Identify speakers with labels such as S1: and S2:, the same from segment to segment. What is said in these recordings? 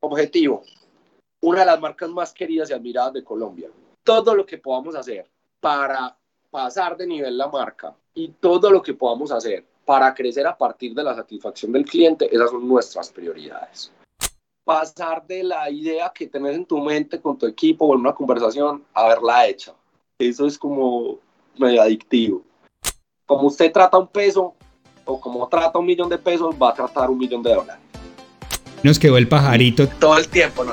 S1: objetivo, una de las marcas más queridas y admiradas de Colombia. Todo lo que podamos hacer para pasar de nivel la marca y todo lo que podamos hacer para crecer a partir de la satisfacción del cliente, esas son nuestras prioridades. Pasar de la idea que tenés en tu mente con tu equipo o en una conversación a verla hecha. Eso es como medio adictivo. Como usted trata un peso o como trata un millón de pesos, va a tratar un millón de dólares.
S2: Nos quedó el pajarito.
S1: Todo el tiempo, ¿no?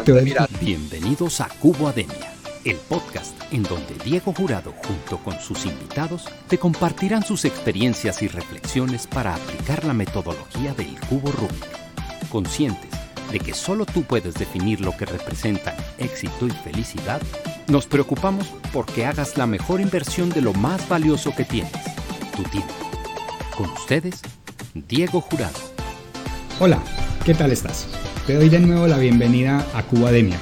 S3: Bienvenidos a Cubo Ademia, el podcast en donde Diego Jurado junto con sus invitados te compartirán sus experiencias y reflexiones para aplicar la metodología del cubo Rubik. Conscientes de que solo tú puedes definir lo que representan éxito y felicidad, nos preocupamos porque hagas la mejor inversión de lo más valioso que tienes, tu tiempo. Con ustedes, Diego Jurado.
S2: Hola, ¿qué tal estás? Te doy de nuevo la bienvenida a Cubademia,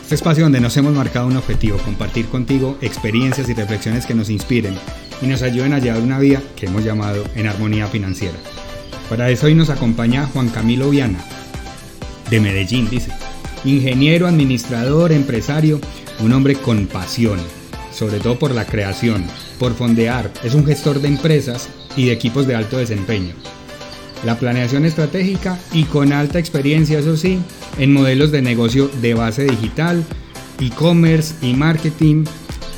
S2: este espacio donde nos hemos marcado un objetivo, compartir contigo experiencias y reflexiones que nos inspiren y nos ayuden a llevar una vida que hemos llamado en armonía financiera. Para eso hoy nos acompaña Juan Camilo Viana, de Medellín, dice. Ingeniero, administrador, empresario, un hombre con pasión, sobre todo por la creación, por fondear, es un gestor de empresas y de equipos de alto desempeño la planeación estratégica y con alta experiencia, eso sí, en modelos de negocio de base digital, e-commerce y marketing.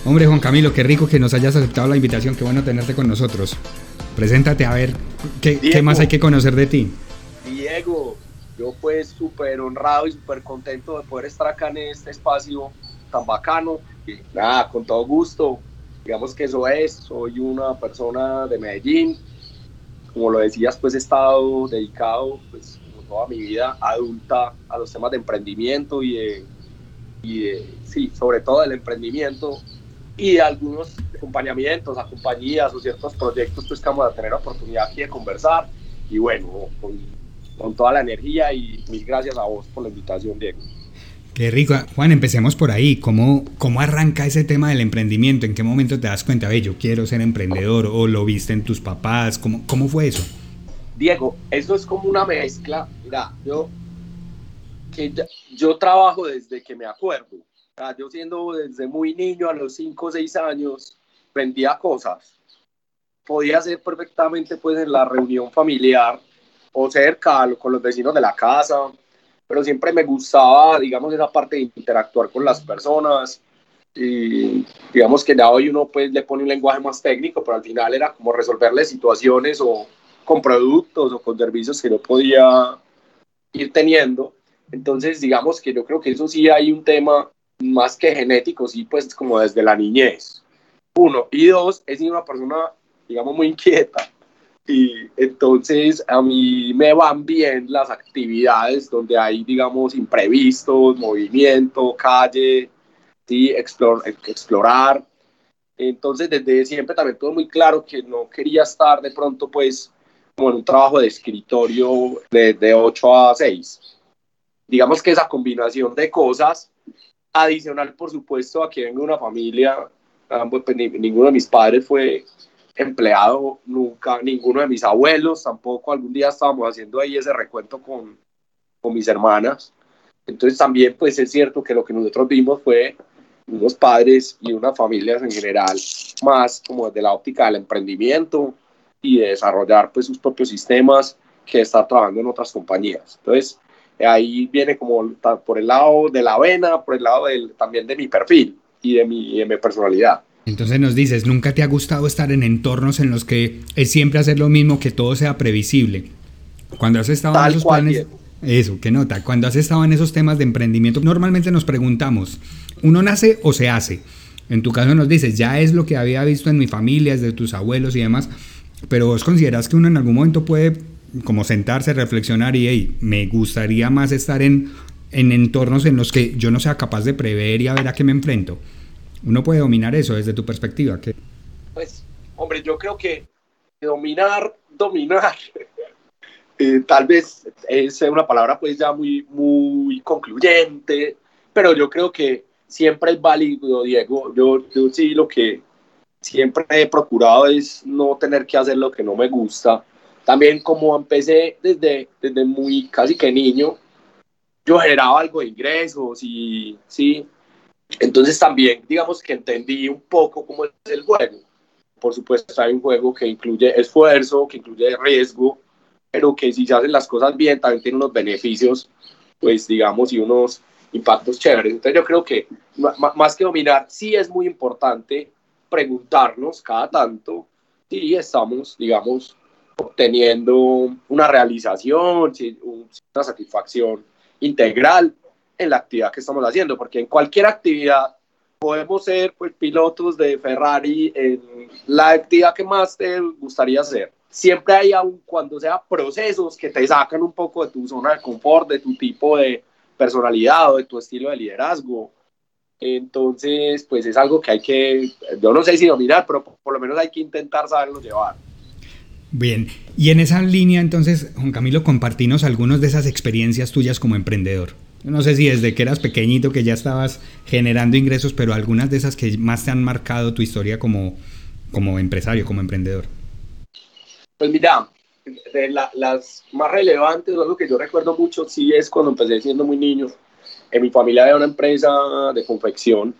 S2: Hombre, Juan Camilo, qué rico que nos hayas aceptado la invitación, qué bueno tenerte con nosotros. Preséntate a ver qué, qué más hay que conocer de ti.
S1: Diego, yo pues súper honrado y súper contento de poder estar acá en este espacio tan bacano. Y nada, con todo gusto. Digamos que eso es, soy una persona de Medellín, como lo decías, pues he estado dedicado pues, toda mi vida adulta a los temas de emprendimiento y de, y sí, sobre todo del emprendimiento y algunos acompañamientos a compañías o ciertos proyectos pues que vamos a tener oportunidad aquí de conversar y bueno, con, con toda la energía y mil gracias a vos por la invitación, Diego.
S2: Qué rico. Juan, empecemos por ahí. ¿Cómo, ¿Cómo arranca ese tema del emprendimiento? ¿En qué momento te das cuenta, de yo quiero ser emprendedor? ¿O lo viste en tus papás? ¿Cómo, cómo fue eso?
S1: Diego, eso es como una mezcla. Mira, yo, yo trabajo desde que me acuerdo. yo siendo desde muy niño, a los 5 o 6 años, vendía cosas. Podía ser perfectamente pues en la reunión familiar o cerca con los vecinos de la casa pero siempre me gustaba, digamos, esa parte de interactuar con las personas. Y digamos que ya hoy uno pues le pone un lenguaje más técnico, pero al final era como resolverle situaciones o con productos o con servicios que no podía ir teniendo. Entonces, digamos que yo creo que eso sí hay un tema más que genético, sí, pues como desde la niñez. Uno. Y dos, es una persona, digamos, muy inquieta. Y entonces a mí me van bien las actividades donde hay, digamos, imprevistos, movimiento, calle, ¿sí? explorar. Entonces desde siempre también tuve muy claro que no quería estar de pronto pues como en un trabajo de escritorio de, de 8 a 6. Digamos que esa combinación de cosas, adicional por supuesto a que vengo de una familia, pues, ninguno de mis padres fue empleado nunca, ninguno de mis abuelos, tampoco algún día estábamos haciendo ahí ese recuento con, con mis hermanas. Entonces también pues es cierto que lo que nosotros vimos fue unos padres y unas familias en general más como desde la óptica del emprendimiento y de desarrollar pues sus propios sistemas que estar trabajando en otras compañías. Entonces ahí viene como por el lado de la vena, por el lado del, también de mi perfil y de mi, de mi personalidad.
S2: Entonces nos dices, ¿nunca te ha gustado estar en entornos en los que es siempre hacer lo mismo, que todo sea previsible? Cuando has estado en esos planes... Eso, ¿qué nota? Cuando has estado en esos temas de emprendimiento, normalmente nos preguntamos, ¿uno nace o se hace? En tu caso nos dices, ya es lo que había visto en mi familia, desde tus abuelos y demás, pero vos consideras que uno en algún momento puede como sentarse, reflexionar y, hey, me gustaría más estar en, en entornos en los que yo no sea capaz de prever y a ver a qué me enfrento uno puede dominar eso desde tu perspectiva. ¿qué?
S1: Pues, hombre, yo creo que dominar, dominar, eh, tal vez es una palabra pues ya muy, muy concluyente, pero yo creo que siempre es válido, Diego. Yo, yo sí lo que siempre he procurado es no tener que hacer lo que no me gusta. También como empecé desde, desde muy casi que niño, yo generaba algo de ingresos y sí. Entonces también, digamos que entendí un poco cómo es el juego. Por supuesto, hay un juego que incluye esfuerzo, que incluye riesgo, pero que si se hacen las cosas bien, también tiene unos beneficios, pues digamos, y unos impactos chéveres. Entonces yo creo que más que dominar, sí es muy importante preguntarnos cada tanto si estamos, digamos, obteniendo una realización, una satisfacción integral en la actividad que estamos haciendo, porque en cualquier actividad podemos ser pues, pilotos de Ferrari en la actividad que más te gustaría hacer. Siempre hay, aun cuando sea procesos que te sacan un poco de tu zona de confort, de tu tipo de personalidad o de tu estilo de liderazgo. Entonces, pues es algo que hay que, yo no sé si dominar, pero por lo menos hay que intentar saberlo llevar.
S2: Bien, y en esa línea entonces, Juan Camilo, compartinos algunas de esas experiencias tuyas como emprendedor. No sé si desde que eras pequeñito que ya estabas generando ingresos, pero algunas de esas que más te han marcado tu historia como, como empresario, como emprendedor.
S1: Pues mira, de las más relevantes, algo que yo recuerdo mucho, sí es cuando empecé siendo muy niño. En mi familia había una empresa de confección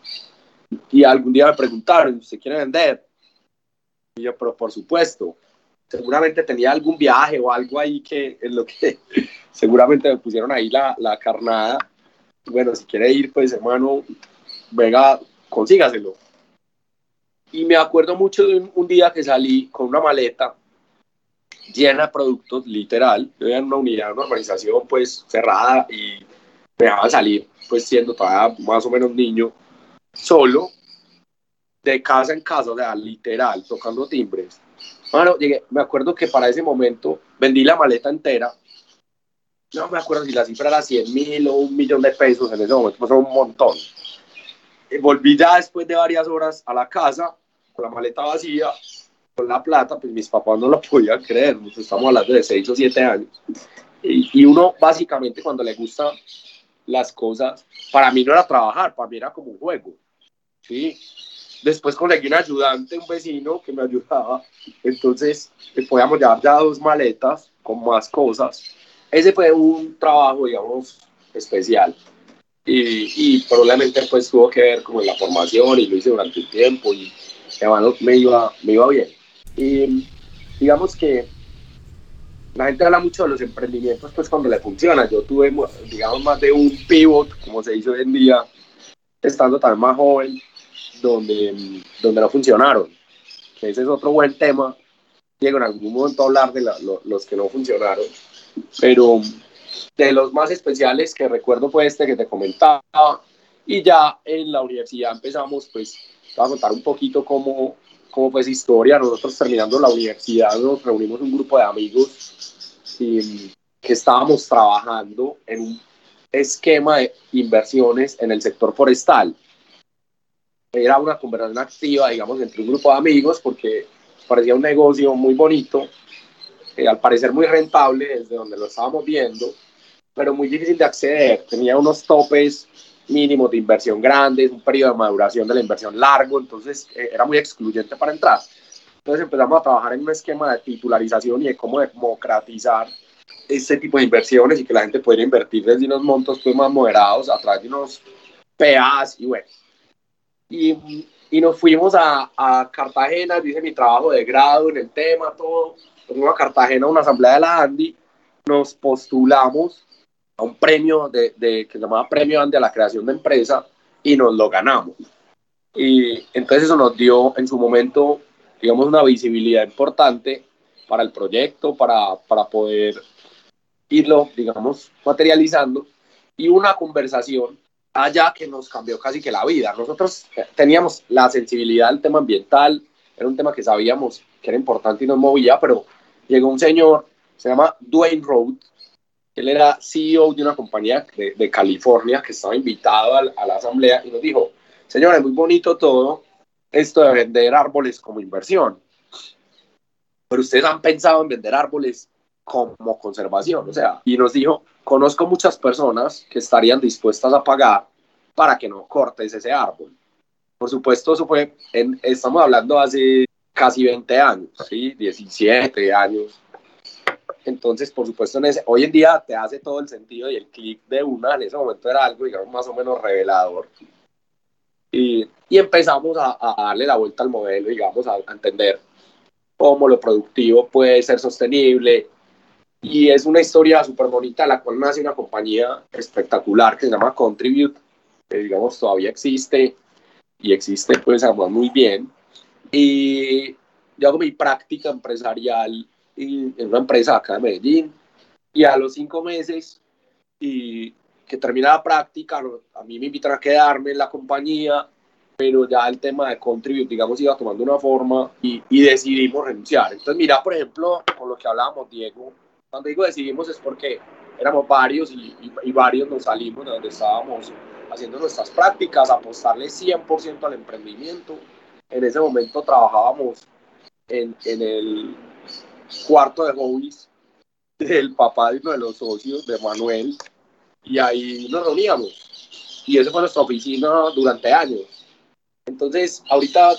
S1: y algún día me preguntaron, ¿usted quiere vender? Y yo, pero por supuesto seguramente tenía algún viaje o algo ahí que en lo que seguramente me pusieron ahí la, la carnada. Bueno, si quiere ir, pues hermano, venga, consígaselo. Y me acuerdo mucho de un, día que salí con una maleta llena de productos, literal. Yo en una unidad, una organización pues cerrada y me dejaban salir, pues siendo todavía más o menos niño, solo, de casa en casa, o sea, literal, tocando timbres bueno, llegué, me acuerdo que para ese momento vendí la maleta entera. No me acuerdo si la cifra era 100 mil o un millón de pesos en ese momento, pues era un montón. Y volví ya después de varias horas a la casa con la maleta vacía, con la plata, pues mis papás no lo podían creer, pues estamos hablando de 6 o 7 años. Y, y uno básicamente cuando le gustan las cosas, para mí no era trabajar, para mí era como un juego. ¿sí? Después conseguí un ayudante, un vecino que me ayudaba. Entonces, podíamos llevar ya dos maletas con más cosas. Ese fue un trabajo, digamos, especial. Y, y probablemente pues tuvo que ver como en la formación y lo hice durante un tiempo y me iba, me iba bien. Y digamos que la gente habla mucho de los emprendimientos pues cuando le funciona. Yo tuve, digamos, más de un pivot, como se dice hoy en día, estando también más joven donde, donde no funcionaron. Ese es otro buen tema. Diego, en algún momento hablar de los que no funcionaron, pero de los más especiales que recuerdo fue este que te comentaba. Y ya en la universidad empezamos, pues, a contar un poquito cómo, cómo fue esa historia. Nosotros terminando la universidad nos reunimos un grupo de amigos y, que estábamos trabajando en un esquema de inversiones en el sector forestal era una conversación activa, digamos, entre un grupo de amigos, porque parecía un negocio muy bonito, eh, al parecer muy rentable desde donde lo estábamos viendo, pero muy difícil de acceder. Tenía unos topes mínimos de inversión grandes, un periodo de maduración de la inversión largo, entonces eh, era muy excluyente para entrar. Entonces empezamos a trabajar en un esquema de titularización y de cómo democratizar este tipo de inversiones y que la gente pudiera invertir desde unos montos pues, más moderados a través de unos PAs y bueno, y, y nos fuimos a, a, Cartagena, hice mi trabajo de grado en el tema, todo. Fuimos a Cartagena una asamblea de la Andy, nos postulamos a un premio de, de, que se llamaba Premio Andy a la creación de empresa y nos lo ganamos. Y entonces eso nos dio en su momento, digamos, una visibilidad importante para el proyecto, para, para poder irlo, digamos, materializando y una conversación allá que nos cambió casi que la vida. Nosotros teníamos la sensibilidad del tema ambiental, era un tema que sabíamos que era importante y nos movía, pero llegó un señor, se llama Dwayne Road, él era CEO de una compañía de, California que estaba invitado a, a, la asamblea y nos dijo, señores, muy bonito todo esto de vender árboles como inversión, pero ustedes han pensado en vender árboles como conservación, o sea, y nos dijo, conozco muchas personas que estarían dispuestas a pagar para que no cortes ese árbol. Por supuesto, eso fue, en, estamos hablando hace casi 20 años, ¿sí? 17 años. Entonces, por supuesto, en ese, hoy en día te hace todo el sentido y el clic de una, en ese momento era algo, digamos, más o menos revelador. Y, y empezamos a, a, darle la vuelta al modelo, digamos, a, a entender cómo lo productivo puede ser sostenible. Y es una historia súper bonita, la cual nace una compañía espectacular que se llama Contribute, que digamos todavía existe y existe pues muy bien. Y yo hago mi práctica empresarial en una empresa acá de Medellín y a los cinco meses y que termina la práctica, a mí me invitan a quedarme en la compañía, pero ya el tema de contribute, digamos, iba tomando una forma y, y decidimos renunciar. Entonces, mira, por ejemplo, con lo que hablábamos, Diego, cuando digo decidimos es porque éramos varios y, varios nos salimos de donde estábamos haciendo nuestras prácticas, apostarle 100% al emprendimiento. En ese momento trabajábamos en, en el cuarto de hobbies del papá de uno de los socios, de Manuel, y ahí nos reuníamos. Y esa fue nuestra oficina durante años. Entonces, ahorita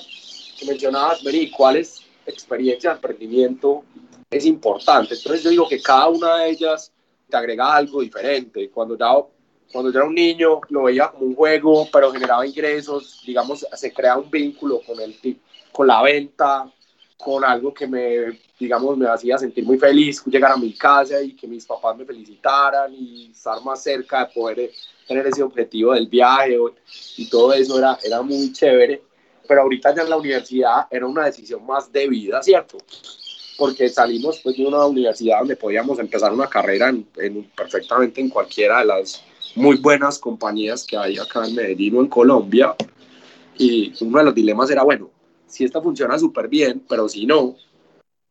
S1: que mencionabas, Mary, ¿cuáles experiencias de emprendimiento es importante? Entonces, yo digo que cada una de ellas te agrega algo diferente. Cuando ya, cuando yo era un niño, lo veía como un juego, pero generaba ingresos, digamos, se crea un vínculo con, el, con la venta, con algo que me, digamos, me hacía sentir muy feliz, llegar a mi casa y que mis papás me felicitaran y estar más cerca de poder tener ese objetivo del viaje y todo eso era, era muy chévere. Pero ahorita ya en la universidad era una decisión más de vida, ¿cierto? Porque salimos pues, de una universidad donde podíamos empezar una carrera en, en, perfectamente en cualquiera de las muy buenas compañías que hay acá en Medellín o en Colombia. Y uno de los dilemas era, bueno, si esta funciona súper bien, pero si no,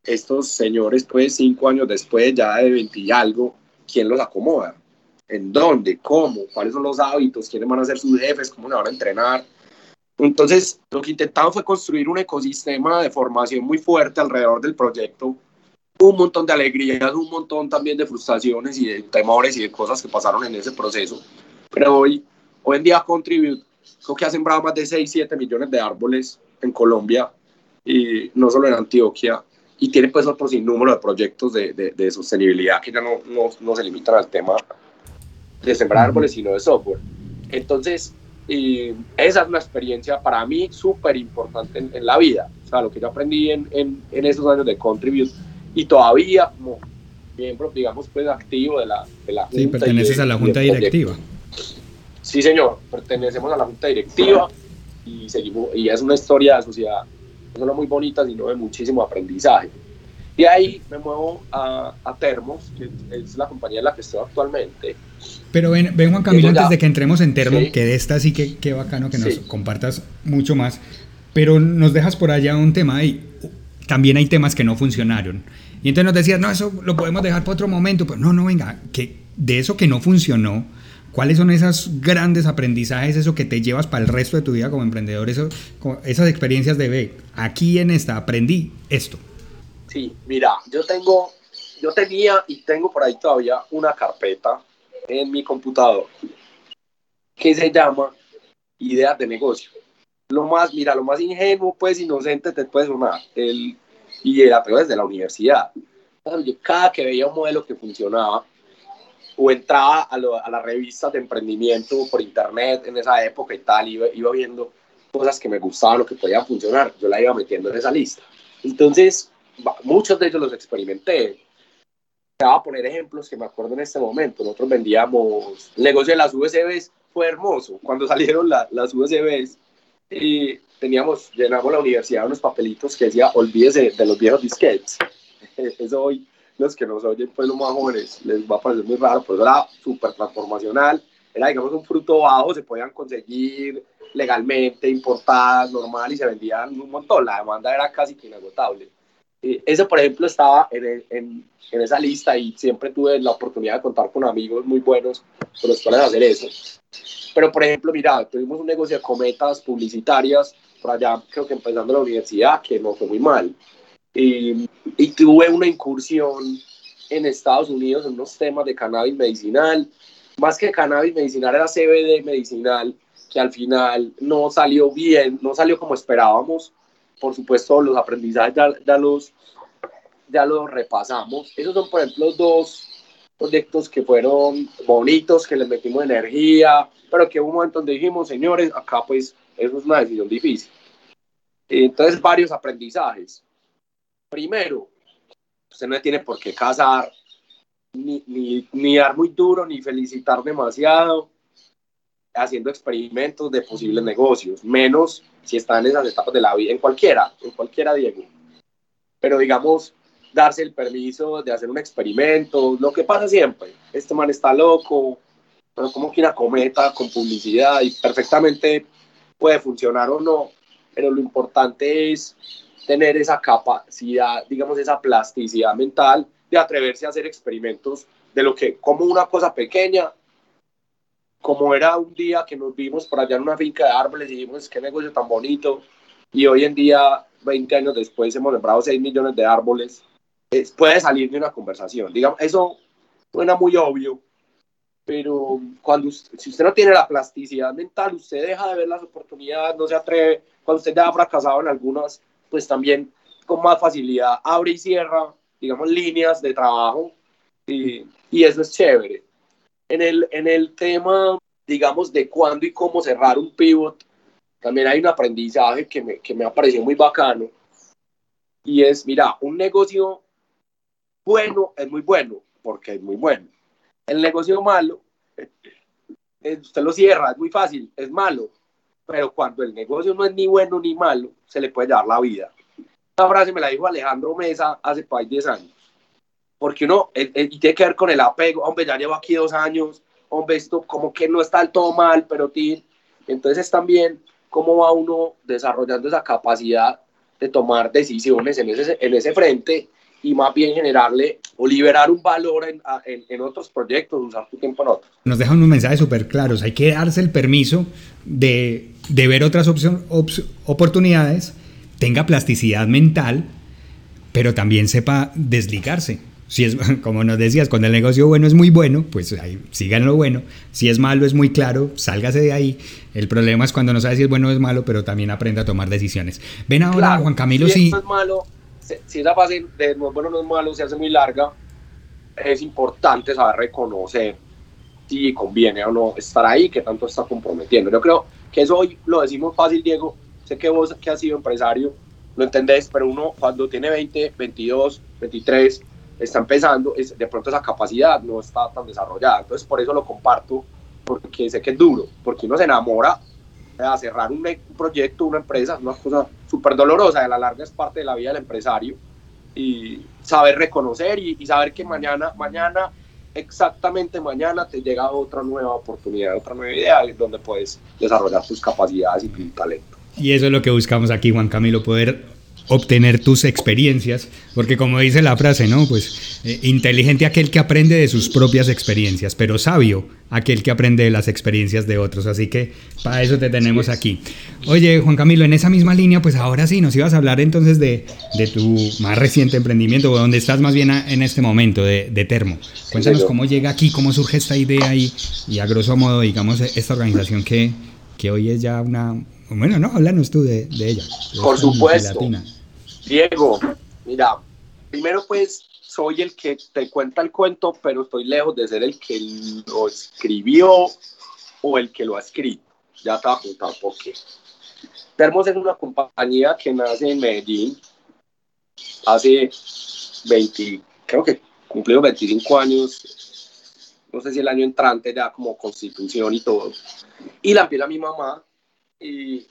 S1: estos señores, pues cinco años después, ya de 20 y algo, ¿quién los acomoda? ¿En dónde? ¿Cómo? ¿Cuáles son los hábitos? ¿Quiénes van a ser sus jefes? ¿Cómo se van a entrenar? Entonces, lo que intentamos fue construir un ecosistema de formación muy fuerte alrededor del proyecto. Un montón de alegrías, un montón también de frustraciones y de temores y de cosas que pasaron en ese proceso. Pero hoy, hoy en día Contribute, creo que ha sembrado más de 6, 7 millones de árboles en Colombia y no solo en Antioquia y tiene pues otro sinnúmero de proyectos de, de, de sostenibilidad que ya no, no, no, se limitan al tema de sembrar árboles sino de software entonces y esa es una experiencia para mí súper importante en, en, la vida o sea lo que yo aprendí en, en, en esos años de Contribute y todavía como miembro digamos pues activo de la, de la
S2: sí perteneces a la junta directiva
S1: sí señor pertenecemos a la junta directiva y, seguimos, y es una historia de sociedad no solo muy bonita, sino de muchísimo aprendizaje. Y ahí me muevo a, a, Termos, que es la compañía en la que estoy actualmente.
S2: Pero ven, ven Juan Camilo, antes de que entremos en Termo, sí. que de esta sí que, que bacano que nos sí. compartas mucho más, pero nos dejas por allá un tema y también hay temas que no funcionaron. Y entonces nos decías, no, eso lo podemos dejar para otro momento, pero no, no, venga, que de eso que no funcionó, ¿Cuáles son esos grandes aprendizajes, eso que te llevas para el resto de tu vida como emprendedor, eso, esas experiencias de ve, aquí en esta aprendí esto?
S1: Sí, mira, yo tengo, yo tenía y tengo por ahí todavía una carpeta en mi computador que se llama ideas de negocio. Lo más, mira, lo más ingenuo, pues inocente te puede sonar, el, y era pero desde la universidad. Yo cada que veía un modelo que funcionaba, o entraba a, lo, a las revistas de emprendimiento por internet en esa época y tal, iba, iba viendo cosas que me gustaban o que podían funcionar, yo la iba metiendo en esa lista. Entonces, muchos de ellos los experimenté. Te voy a poner ejemplos que me acuerdo en este momento. Nosotros vendíamos, el negocio de las USBs fue hermoso. Cuando salieron la, las USBs, y teníamos, llenamos la universidad unos papelitos que decía, olvídese de los viejos disquetes. Eso hoy los que nos oyen, pues los más jóvenes, les va a parecer muy raro, pues era súper transformacional, era digamos un fruto bajo, se podían conseguir legalmente, importadas, normal, y se vendían un montón, la demanda era casi que inagotable. Ese, por ejemplo, estaba en, en, en, esa lista y siempre tuve la oportunidad de contar con amigos muy buenos con los cuales hacer eso. Pero, por ejemplo, mira, tuvimos un negocio de cometas publicitarias por allá, creo que empezando la universidad, que no fue muy mal. Y, y, tuve una incursión en Estados Unidos en unos temas de cannabis medicinal. Más que cannabis medicinal, era CBD medicinal, que al final no salió bien, no salió como esperábamos. Por supuesto, los aprendizajes ya, los, ya lo repasamos. Esos son, por ejemplo, dos proyectos que fueron bonitos, que les metimos energía, pero que hubo un momento donde dijimos, señores, acá pues eso es una decisión difícil. Entonces, varios aprendizajes. Primero, usted no tiene por qué casar, ni, ni, ni dar muy duro, ni felicitar demasiado, haciendo experimentos de posibles negocios, menos si está en esas etapas de la vida, en cualquiera, en cualquiera, Diego. Pero digamos, darse el permiso de hacer un experimento, lo que pasa siempre, este man está loco, pero como que una cometa con publicidad y perfectamente puede funcionar o no, pero lo importante es tener esa capacidad, digamos, esa plasticidad mental de atreverse a hacer experimentos de lo que, como una cosa pequeña, como era un día que nos vimos por allá en una finca de árboles y dijimos, qué negocio tan bonito, y hoy en día, 20 años después, hemos sembrado 6 millones de árboles, puede salir de una conversación. Digamos, eso suena muy obvio, pero cuando si usted no tiene la plasticidad mental, usted deja de ver las oportunidades, no se atreve, cuando usted ya ha fracasado en algunas, pues también con más facilidad abre y cierra, digamos, líneas de trabajo y, y eso es chévere. En el, en el tema, digamos, de cuándo y cómo cerrar un pivot, también hay un aprendizaje que me, que me ha parecido muy bacano y es, mira, un negocio bueno es muy bueno, porque es muy bueno. El negocio malo, eh, usted lo cierra, es muy fácil, es malo. Pero cuando el negocio no es ni bueno ni malo, se le puede llevar la vida. Esta frase me la dijo Alejandro Mesa hace 10 años. Porque uno, y tiene que ver con el apego, hombre, ya llevo aquí dos años, hombre, esto como que no está del todo mal, pero tiene. Entonces es también cómo va uno desarrollando esa capacidad de tomar decisiones en ese, en ese frente y más bien generarle o liberar un valor en, en, otros proyectos, usar tu tiempo en otros.
S2: Nos dejan unos mensajes súper claros, hay que darse el permiso de, de ver otras opción, oportunidades, tenga plasticidad mental, pero también sepa desligarse. Si es, como nos decías, cuando el negocio bueno es muy bueno, pues ahí, sigan lo bueno. Si es malo, es muy claro, sálgase de ahí. El problema es cuando no sabe si es bueno o es malo, pero también aprenda a tomar decisiones. Ven ahora, Juan Camilo,
S1: si... es malo, si esa fase de no es bueno, no es malo, se hace muy larga, es importante saber reconocer si conviene o no estar ahí, que tanto está comprometiendo. Yo creo que eso hoy lo decimos fácil, Diego. Sé que vos, que has sido empresario, lo entendés, pero uno cuando tiene 20, 22, 23, está empezando, es, de pronto esa capacidad no está tan desarrollada. Entonces, por eso lo comparto, porque sé que es duro, porque uno se enamora a cerrar un, proyecto, una empresa, una cosa súper dolorosa, de la larga es parte de la vida del empresario, y saber reconocer y, saber que mañana, mañana, exactamente mañana te llega otra nueva oportunidad, otra nueva idea, donde puedes desarrollar tus capacidades y tu talento.
S2: Y eso es lo que buscamos aquí, Juan Camilo, poder obtener tus experiencias, porque como dice la frase, ¿no? Pues eh, inteligente aquel que aprende de sus propias experiencias, pero sabio aquel que aprende de las experiencias de otros, así que para eso te tenemos aquí. Oye, Juan Camilo, en esa misma línea, pues ahora sí, nos ibas a hablar entonces de, de tu más reciente emprendimiento, o donde estás más bien en este momento, de, de Termo. Cuéntanos cómo llega aquí, cómo surge esta idea y, y a grosso modo, digamos, esta organización que, que hoy es ya una... Bueno, no, háblanos tú de, de ella.
S1: Por supuesto. Diego, mira, primero pues soy el que te cuenta el cuento, pero estoy lejos de ser el que lo escribió o el que lo ha escrito. Ya te voy a contar por qué. Termos es una compañía que nace en Medellín hace 20, creo que cumplió 25 años, no sé si el año entrante ya como constitución y todo. Y la empieza mi mamá y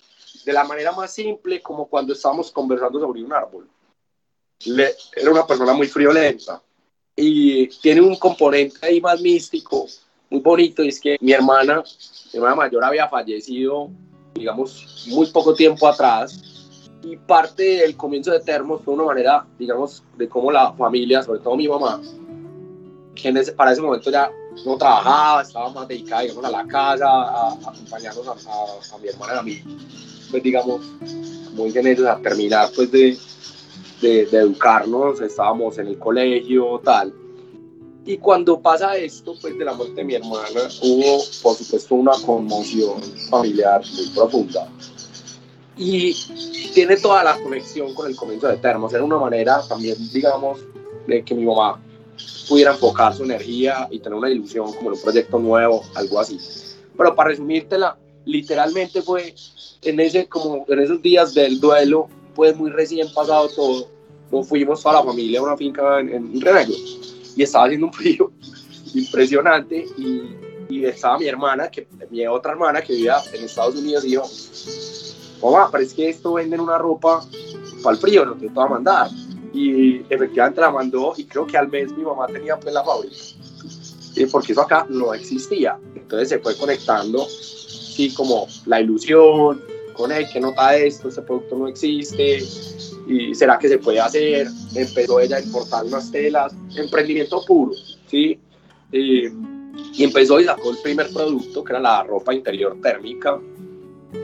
S1: de la manera más simple como cuando estábamos conversando sobre un árbol. Le, era una persona muy friolenta y tiene un componente ahí más místico, muy bonito, y es que mi hermana, mi hermana mayor había fallecido, digamos, muy poco tiempo atrás, y parte del comienzo de Termos fue una manera, digamos, de cómo la familia, sobre todo mi mamá, que para ese momento ya no trabajaba, estaba más dedicada, digamos, a la casa, a, acompañarnos a, a mi hermana y a mí pues digamos, muy ellos a terminar pues de, de, educarnos, estábamos en el colegio, tal. Y cuando pasa esto, pues de la muerte de mi hermana, hubo por supuesto una conmoción familiar muy profunda. Y tiene toda la conexión con el comienzo de Termos. Era una manera también, digamos, de que mi mamá pudiera enfocar su energía y tener una ilusión como en un proyecto nuevo, algo así. Pero para resumírtela, literalmente fue en, ese, como en esos días del duelo, fue muy recién pasado todo. Nos fuimos toda la familia a una finca en, en y estaba haciendo un frío impresionante y, y, estaba mi hermana, que, mi otra hermana que vivía en Estados Unidos y dijo, mamá, pero es que esto venden una ropa para el frío, no te va a mandar. Y efectivamente la mandó y creo que al mes mi mamá tenía pues la fábrica. Porque eso acá no existía. Entonces se fue conectando, sí, como la ilusión, con él, que nota esto, este producto no existe, y será que se puede hacer. Empezó ella a importar unas telas, emprendimiento puro, ¿sí? Y, empezó y sacó el primer producto, que era la ropa interior térmica.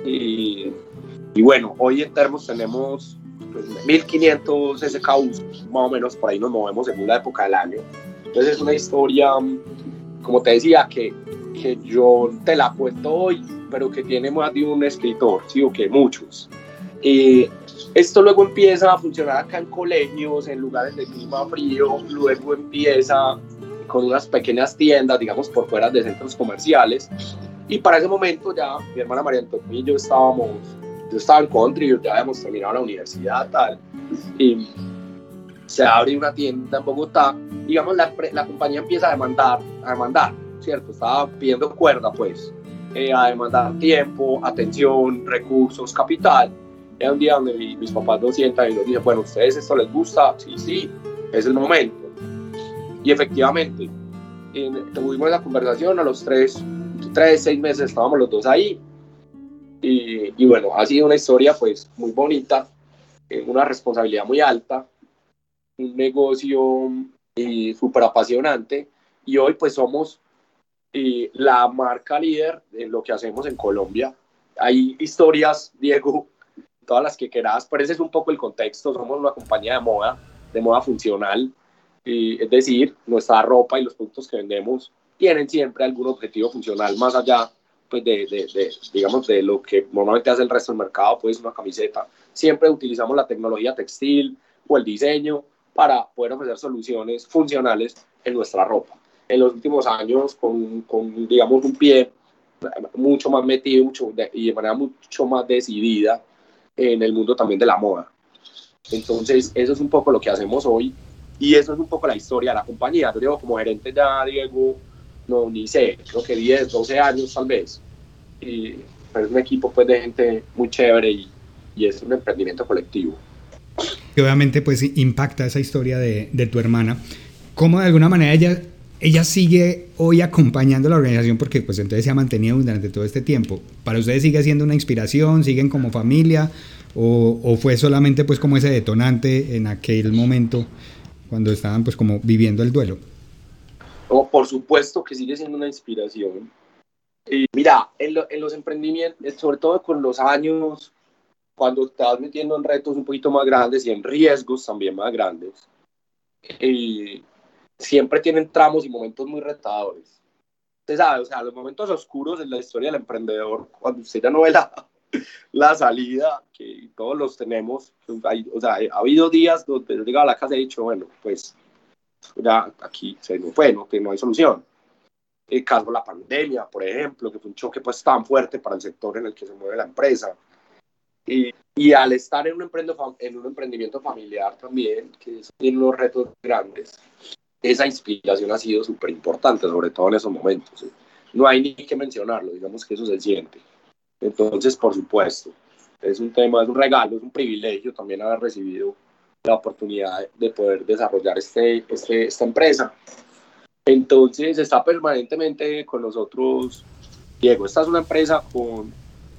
S1: Y, y bueno, hoy en Termos tenemos 1500 pues, SKUs, más o menos por ahí nos movemos en una época del año. Entonces es una historia, como te decía, que, que yo te la cuento hoy, pero que tiene más de un escritor, sí, o que muchos. Y esto luego empieza a funcionar acá en colegios, en lugares de clima frío, luego empieza con unas pequeñas tiendas, digamos, por fuera de centros comerciales. Y para ese momento ya mi hermana María Antonia y yo estábamos, yo estaba en country, ya habíamos terminado la universidad, tal. Y se abre una tienda en Bogotá, digamos, la, la compañía empieza a demandar, a demandar, ¿cierto? Estaba pidiendo cuerda, pues, eh, a demandar tiempo, atención, recursos, capital. Era un día donde mis papás nos sientan y nos dicen, bueno, ¿ustedes esto les gusta? Sí, sí, es el momento. Y efectivamente, tuvimos la conversación a los tres, tres, seis meses estábamos los dos ahí. Y, y bueno, ha sido una historia pues muy bonita, eh, una responsabilidad muy alta, un negocio eh, súper apasionante. Y hoy pues somos eh, la marca líder en lo que hacemos en Colombia. Hay historias, Diego, todas las que quieras, pero ese es un poco el contexto. Somos una compañía de moda, de moda funcional, es decir, nuestra ropa y los productos que vendemos tienen siempre algún objetivo funcional más allá pues de, de, digamos, de lo que normalmente hace el resto del mercado, pues una camiseta. Siempre utilizamos la tecnología textil o el diseño para poder ofrecer soluciones funcionales en nuestra ropa. En los últimos años, con, con digamos, un pie mucho más metido mucho y de manera mucho más decidida en el mundo también de la moda. Entonces, eso es un poco lo que hacemos hoy y eso es un poco la historia de la compañía. Yo digo, como gerente ya, Diego, no, ni sé, creo que 10, 12 años tal vez. Y, pero es un equipo pues de gente muy chévere y, y es un emprendimiento colectivo.
S2: Que obviamente pues impacta esa historia de, de tu hermana. ¿Cómo de alguna manera ella, ella sigue hoy acompañando la organización? Porque pues entonces se ha mantenido durante todo este tiempo. ¿Para ustedes sigue siendo una inspiración? ¿Siguen como familia? ¿O, o fue solamente pues como ese detonante en aquel momento cuando estaban pues como viviendo el duelo?
S1: Oh, por supuesto que sigue siendo una inspiración. Y mira, en, en, los emprendimientos, sobre todo con los años, cuando vas metiendo en retos un poquito más grandes y en riesgos también más grandes, y siempre tienen tramos y momentos muy retadores. Usted sabe, o sea, los momentos oscuros en la historia del emprendedor, cuando usted ya no ve la, la salida, que todos los tenemos. o sea, ha habido días donde yo llegaba a la casa y he dicho, bueno, pues ya aquí se nos fue, ¿no? que no hay solución. El caso de la pandemia, por ejemplo, que fue un choque pues tan fuerte para el sector en el que se mueve la empresa. Y, y al estar en un, en un emprendimiento familiar también, que tiene unos retos grandes, esa inspiración ha sido súper importante, sobre todo en esos momentos. No hay ni que mencionarlo, digamos que eso se siente. Entonces, por supuesto, es un tema, es un regalo, es un privilegio también haber recibido la oportunidad de poder desarrollar este, este, esta empresa. Entonces, está permanentemente con nosotros Diego. Esta es una empresa con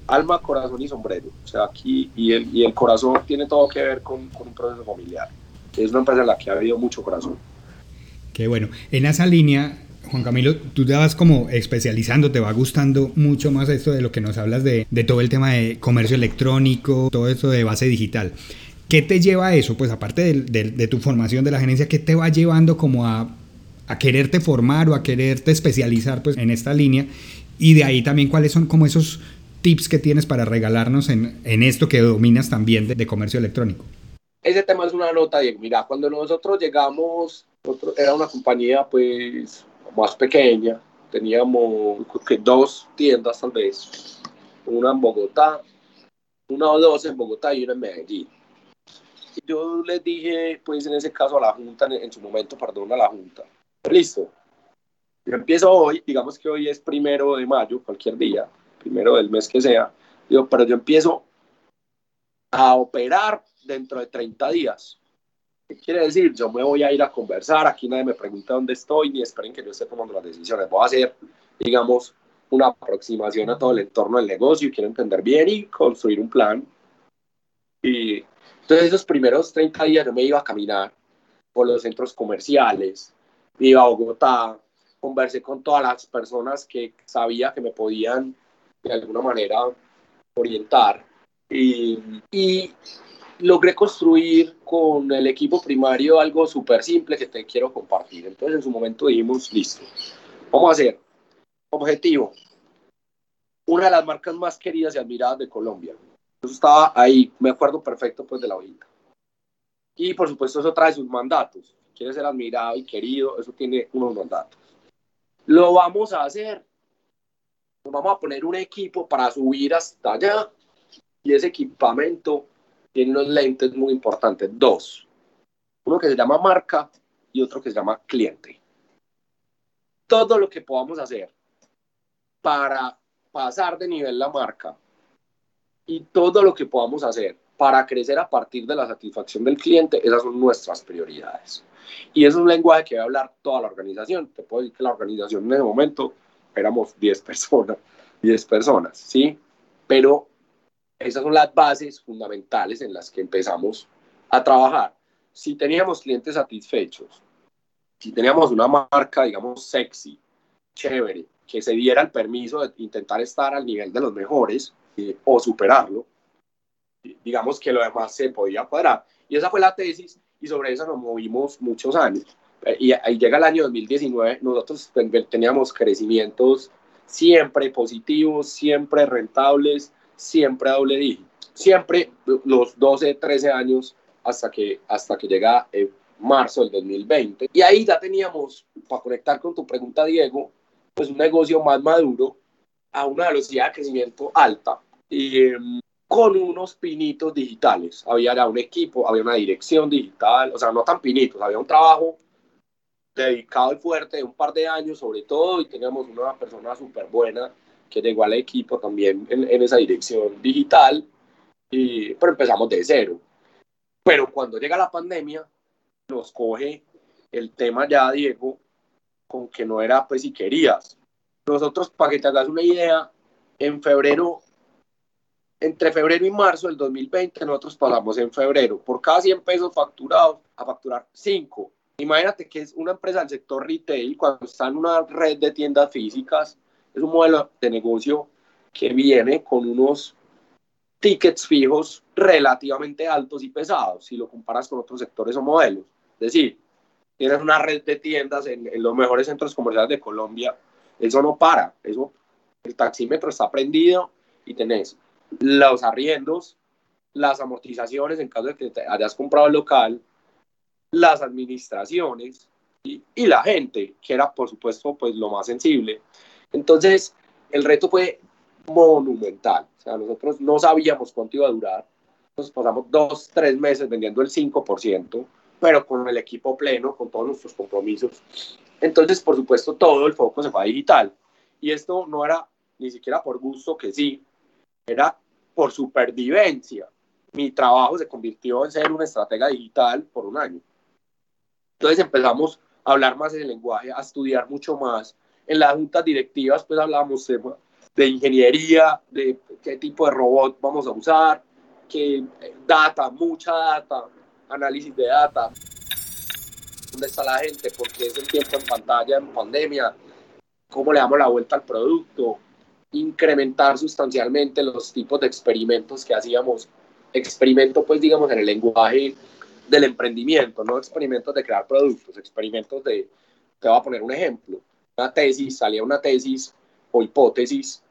S1: alma, corazón y sombrero. O sea, aquí, y el, y el corazón tiene todo que ver con, con un proceso familiar. Es una empresa en la que ha habido mucho corazón.
S2: Qué bueno. En esa línea, Juan Camilo, tú te vas como especializando, te va gustando mucho más esto de lo que nos hablas de, de todo el tema de comercio electrónico, todo esto de base digital. ¿Qué te lleva a eso? Pues aparte de, tu formación de la gerencia, ¿qué te va llevando como a, a, quererte formar o a quererte especializar pues en esta línea? Y de ahí también cuáles son como esos tips que tienes para regalarnos en, en esto que dominas también de, comercio electrónico.
S1: Ese tema es una nota, Diego. Mira, cuando nosotros llegamos, era una compañía pues más pequeña, teníamos dos tiendas tal vez, una en Bogotá, una o dos en Bogotá y una en Medellín. Y yo les dije, pues en ese caso a la Junta, en, su momento, perdón, a la Junta, listo, yo empiezo hoy, digamos que hoy es primero de mayo, cualquier día, primero del mes que sea, digo, pero yo empiezo a operar dentro de 30 días. ¿Qué quiere decir? Yo me voy a ir a conversar, aquí nadie me pregunta dónde estoy, ni esperen que yo esté tomando las decisiones. Voy a hacer, digamos, una aproximación a todo el entorno del negocio, quiero entender bien y construir un plan. Y entonces esos primeros 30 días yo me iba a caminar por los centros comerciales, iba a Bogotá, conversé con todas las personas que sabía que me podían de alguna manera orientar y, y logré construir con el equipo primario algo súper simple que te quiero compartir. Entonces en su momento dijimos, listo, vamos a hacer objetivo, una de las marcas más queridas y admiradas de Colombia. Eso estaba ahí, me acuerdo perfecto pues de la hojita. Y por supuesto eso trae sus mandatos. Quiere ser admirado y querido, eso tiene unos mandatos. Lo vamos a hacer. Vamos a poner un equipo para subir hasta allá. Y ese equipamiento tiene unos lentes muy importantes. Dos. Uno que se llama marca y otro que se llama cliente. Todo lo que podamos hacer para pasar de nivel la marca y todo lo que podamos hacer para crecer a partir de la satisfacción del cliente, esas son nuestras prioridades. Y es un lenguaje que va a hablar toda la organización. Te puedo decir que la organización en ese momento éramos 10 personas, 10 personas, ¿sí? Pero esas son las bases fundamentales en las que empezamos a trabajar. Si teníamos clientes satisfechos, si teníamos una marca, digamos, sexy, chévere, que se diera el permiso de intentar estar al nivel de los mejores eh, o superarlo, digamos que lo demás se podía cuadrar. Y esa fue la tesis y sobre eso nos movimos muchos años. Eh, y ahí llega el año 2019, nosotros teníamos crecimientos siempre positivos, siempre rentables, siempre a doble dígito, siempre los 12, 13 años hasta que, hasta que llega eh, marzo del 2020. Y ahí ya teníamos, para conectar con tu pregunta, Diego, pues un negocio más maduro a una velocidad de crecimiento alta y em, con unos pinitos digitales. Había ya un equipo, había una dirección digital, o sea, no tan pinitos, había un trabajo dedicado y fuerte de un par de años sobre todo y teníamos una persona súper buena que llegó al equipo también en, en, esa dirección digital, y, pero empezamos de cero. Pero cuando llega la pandemia, nos coge el tema ya, Diego, con que no era pues si querías. Nosotros, para que te hagas una idea, en febrero, entre febrero y marzo del 2020, nosotros pasamos en febrero por cada 100 pesos facturados a facturar 5. Imagínate que es una empresa del sector retail, cuando está en una red de tiendas físicas, es un modelo de negocio que viene con unos tickets fijos relativamente altos y pesados si lo comparas con otros sectores o modelos. Es decir, tienes una red de tiendas en, en, los mejores centros comerciales de Colombia, eso no para, eso, el taxímetro está prendido y tenés los arriendos, las amortizaciones en caso de que te hayas comprado el local, las administraciones y, y, la gente, que era por supuesto pues lo más sensible. Entonces, el reto fue monumental. O sea, nosotros no sabíamos cuánto iba a durar. Nos pasamos dos, tres meses vendiendo el 5%, pero con el equipo pleno, con todos nuestros compromisos. Entonces, por supuesto, todo el foco se fue a digital. Y esto no era ni siquiera por gusto, que sí, era por supervivencia. Mi trabajo se convirtió en ser una estratega digital por un año. Entonces empezamos a hablar más el lenguaje, a estudiar mucho más. En las juntas directivas, pues hablábamos de ingeniería, de qué tipo de robot vamos a usar, qué data, mucha data, análisis de data, dónde está la gente, por qué es el tiempo en pantalla en pandemia, cómo le damos la vuelta al producto, incrementar sustancialmente los tipos de experimentos que hacíamos. Experimento, pues digamos, en el lenguaje del emprendimiento, no experimentos de crear productos, experimentos de, te voy a poner un ejemplo, una tesis, salía una tesis o hipótesis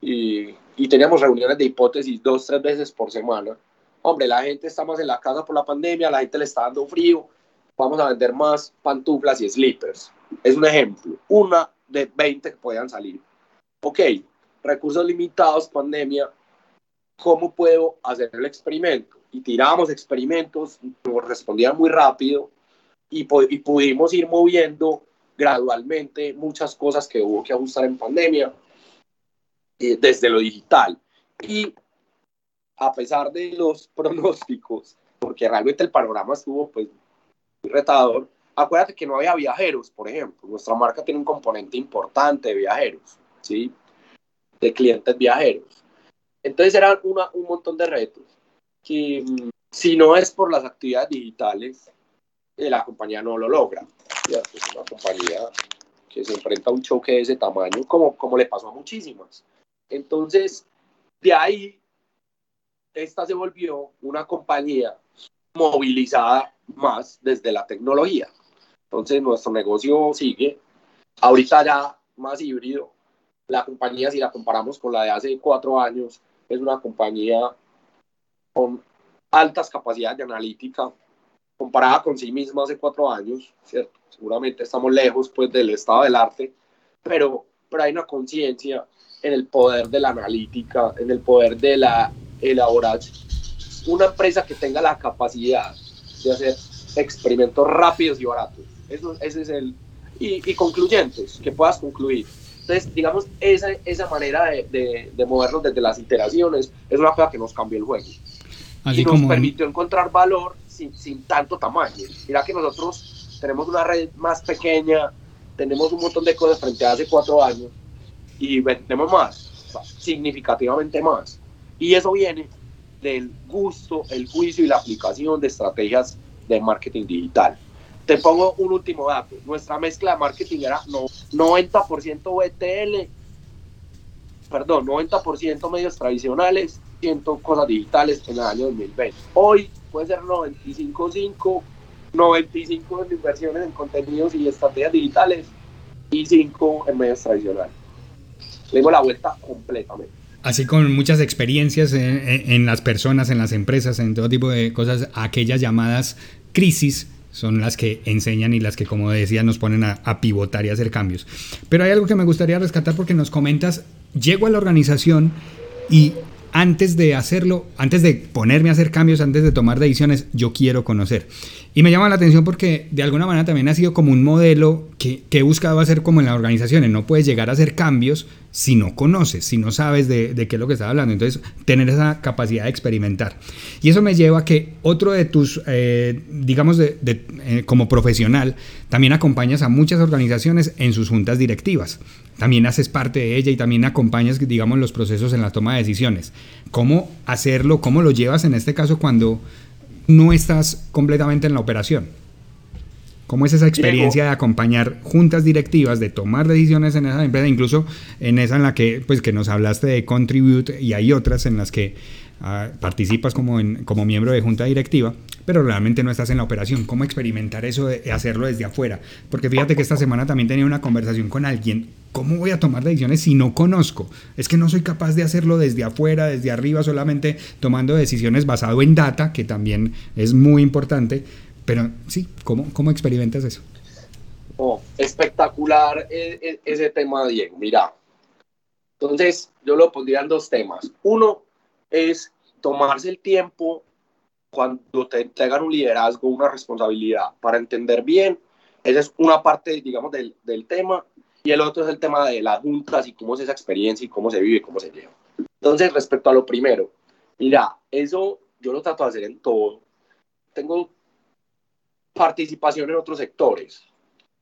S1: y y teníamos reuniones de hipótesis dos, tres veces por semana. Hombre, la gente está más en la casa por la pandemia, la gente le está dando frío, vamos a vender más pantuflas y slippers. Es un ejemplo, una de 20 que puedan salir. Ok, recursos limitados, pandemia, ¿cómo puedo hacer el experimento? Y tiramos experimentos, nos respondían muy rápido y, y pudimos ir moviendo gradualmente muchas cosas que hubo que ajustar en pandemia eh, desde lo digital. Y a pesar de los pronósticos, porque realmente el panorama estuvo pues muy retador, acuérdate que no había viajeros, por ejemplo. Nuestra marca tiene un componente importante de viajeros, ¿sí? De clientes viajeros. Entonces eran una, un montón de retos que mm, si no es por las actividades digitales, eh, la compañía no lo logra. Una compañía que se enfrenta a un choque de ese tamaño, como, como le pasó a muchísimas. Entonces, de ahí, esta se volvió una compañía movilizada más desde la tecnología. Entonces, nuestro negocio sigue, ahorita ya más híbrido. La compañía, si la comparamos con la de hace cuatro años, es una compañía con altas capacidades de analítica, comparada con sí misma hace cuatro años, ¿cierto? Seguramente estamos lejos pues del estado del arte, pero, pero hay una conciencia en el poder de la analítica, en el poder de la elaboración. Una empresa que tenga la capacidad de hacer experimentos rápidos y baratos. Eso, ese es el... Y, y concluyentes, que puedas concluir. Entonces, digamos, esa, esa manera de, de, de, movernos desde las iteraciones es una cosa que nos cambió el juego. Así y nos permitió encontrar valor sin, sin, tanto tamaño. Mira que nosotros tenemos una red más pequeña, tenemos un montón de cosas frente a hace cuatro años y vendemos más, significativamente más. Y eso viene del gusto, el juicio y la aplicación de estrategias de marketing digital. Te pongo un último dato. Nuestra mezcla de marketing era 90% BTL, perdón, 90% medios tradicionales, 100 cosas digitales en el año 2020. Hoy puede ser 95.5, 95 en inversiones en contenidos y estrategias digitales y 5 en medios tradicionales. Le dimos la vuelta completamente.
S2: Así con muchas experiencias en, las personas, en las empresas, en todo tipo de cosas, aquellas llamadas crisis son las que enseñan y las que, como decía, nos ponen a, a, pivotar y hacer cambios. Pero hay algo que me gustaría rescatar porque nos comentas, llego a la organización y antes de hacerlo, antes de ponerme a hacer cambios, antes de tomar decisiones, yo quiero conocer. Y me llama la atención porque de alguna manera también ha sido como un modelo que, que he buscado hacer como en las organizaciones. No puedes llegar a hacer cambios si no conoces, si no sabes de, qué es lo que estás hablando. Entonces, tener esa capacidad de experimentar. Y eso me lleva a que otro de tus, eh, digamos, de, eh, como profesional, también acompañas a muchas organizaciones en sus juntas directivas. También haces parte de ella y también acompañas, digamos, los procesos en la toma de decisiones. ¿Cómo hacerlo? ¿Cómo lo llevas en este caso cuando no estás completamente en la operación? ¿Cómo es esa experiencia de acompañar juntas directivas, de tomar decisiones en esa empresa, incluso en esa en la que, pues, que nos hablaste de Contribute y hay otras en las que uh, participas como, en, como miembro de junta directiva, pero realmente no estás en la operación? ¿Cómo experimentar eso de hacerlo desde afuera? Porque fíjate que esta semana también tenía una conversación con alguien. ¿Cómo voy a tomar decisiones si no conozco? Es que no soy capaz de hacerlo desde afuera, desde arriba, solamente tomando decisiones basado en data, que también es muy importante, pero sí, ¿cómo, cómo experimentas eso?
S1: Oh, espectacular e, e, ese tema, Diego. Mira, entonces yo lo pondría en dos temas. Uno es tomarse el tiempo cuando te entregan un liderazgo, una responsabilidad para entender bien. Esa es una parte, digamos, del, del tema. Y el otro es el tema de las juntas y cómo es esa experiencia y cómo se vive, cómo se lleva. Entonces, respecto a lo primero, mira, eso yo lo trato de hacer en todo. Tengo participación en otros sectores,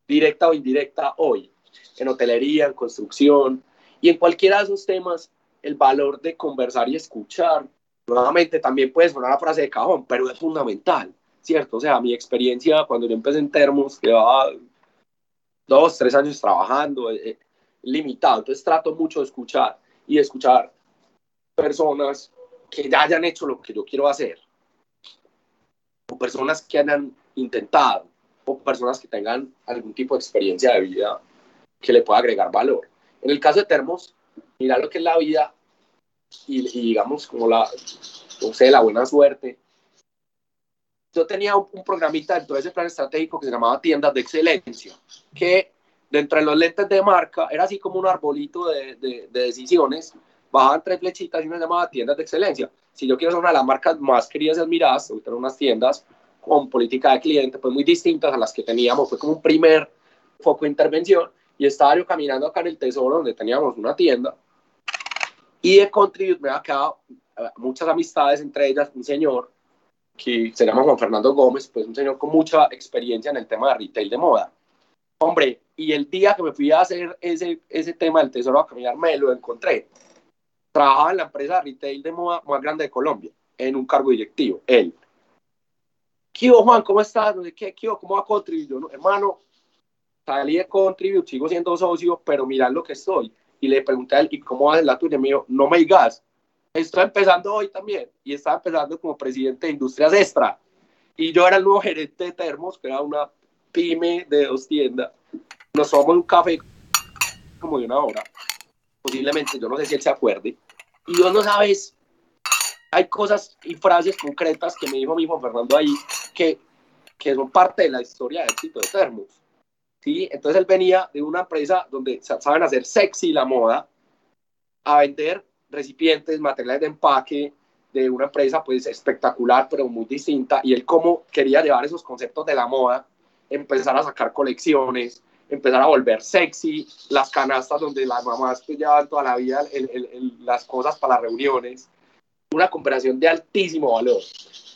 S1: directa o indirecta hoy, en hotelería, en construcción y en cualquiera de esos temas, el valor de conversar y escuchar, nuevamente también puede sonar una frase de cajón, pero es fundamental, ¿cierto? O sea, mi experiencia cuando yo empecé en Termos, llevaba dos, tres años trabajando, eh, eh, limitado, entonces trato mucho de escuchar y de escuchar personas que ya hayan hecho lo que yo quiero hacer, o personas que hayan intentado o personas que tengan algún tipo de experiencia de vida que le pueda agregar valor. En el caso de Termos, mira lo que es la vida y, digamos como la, no sé, la buena suerte. Yo tenía un, programita dentro de ese plan estratégico que se llamaba tiendas de excelencia, que dentro de los lentes de marca era así como un arbolito de, de, de decisiones, bajaban tres flechitas y una llamaba tiendas de excelencia. Si yo quiero ser una de las marcas más queridas y admiradas, hoy tengo unas tiendas con política de cliente pues muy distintas a las que teníamos, fue como un primer foco de intervención y estaba yo caminando acá en el Tesoro donde teníamos una tienda y de Contribute me ha quedado eh, muchas amistades, entre ellas un señor que se llama Juan Fernando Gómez, pues un señor con mucha experiencia en el tema de retail de moda. Hombre, y el día que me fui a hacer ese, ese tema del Tesoro a caminar, me lo encontré. Trabajaba en la empresa de retail de moda más grande de Colombia, en un cargo directivo, él. ¿Qué Juan? ¿Cómo estás? No sé qué, ¿qué ¿Cómo va Contribute? No, hermano, salí de Contribute, sigo siendo socio, pero mirad lo que estoy y le pregunté a él, ¿y cómo va la tuya? Me dijo, no me digas, estoy empezando hoy también. Y estaba empezando como presidente de Industrias Extra. Y yo era el nuevo gerente de Termos, que era una pyme de dos tiendas. Nos tomamos un café como de una hora. Posiblemente, yo no sé si él se acuerde. Y yo no sabes, hay cosas y frases concretas que me dijo mi hijo Fernando ahí que, que son parte de la historia de éxito de Termos. ¿sí? Entonces él venía de una empresa donde saben hacer sexy la moda, a vender recipientes, materiales de empaque, de una empresa pues espectacular, pero muy distinta, y él como quería llevar esos conceptos de la moda, empezar a sacar colecciones, empezar a volver sexy, las canastas donde las mamás pues llevaban toda la vida las cosas para las reuniones, una comparación de altísimo valor.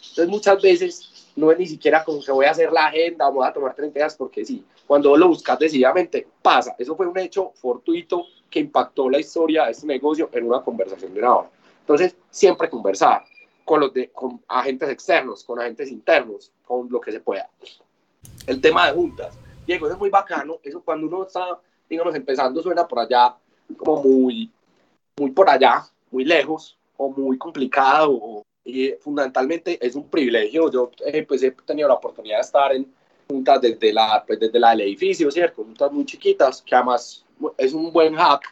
S1: Entonces muchas veces no es ni siquiera como que voy a hacer la agenda, voy a tomar 30 días porque sí. Cuando lo buscas decididamente, pasa. Eso fue un hecho fortuito que impactó la historia de este negocio en una conversación de una hora. Entonces, siempre conversar con, los con agentes externos, con agentes internos, con lo que se pueda. El tema de juntas. Diego, eso es muy bacano. Eso cuando uno está, digamos, empezando suena por allá como muy, muy por allá, muy lejos o muy complicado o, fundamentalmente es un privilegio. Yo eh, pues he tenido la oportunidad de estar en juntas desde la, pues, desde la del edificio, ¿cierto? Juntas muy chiquitas, que además es un buen hack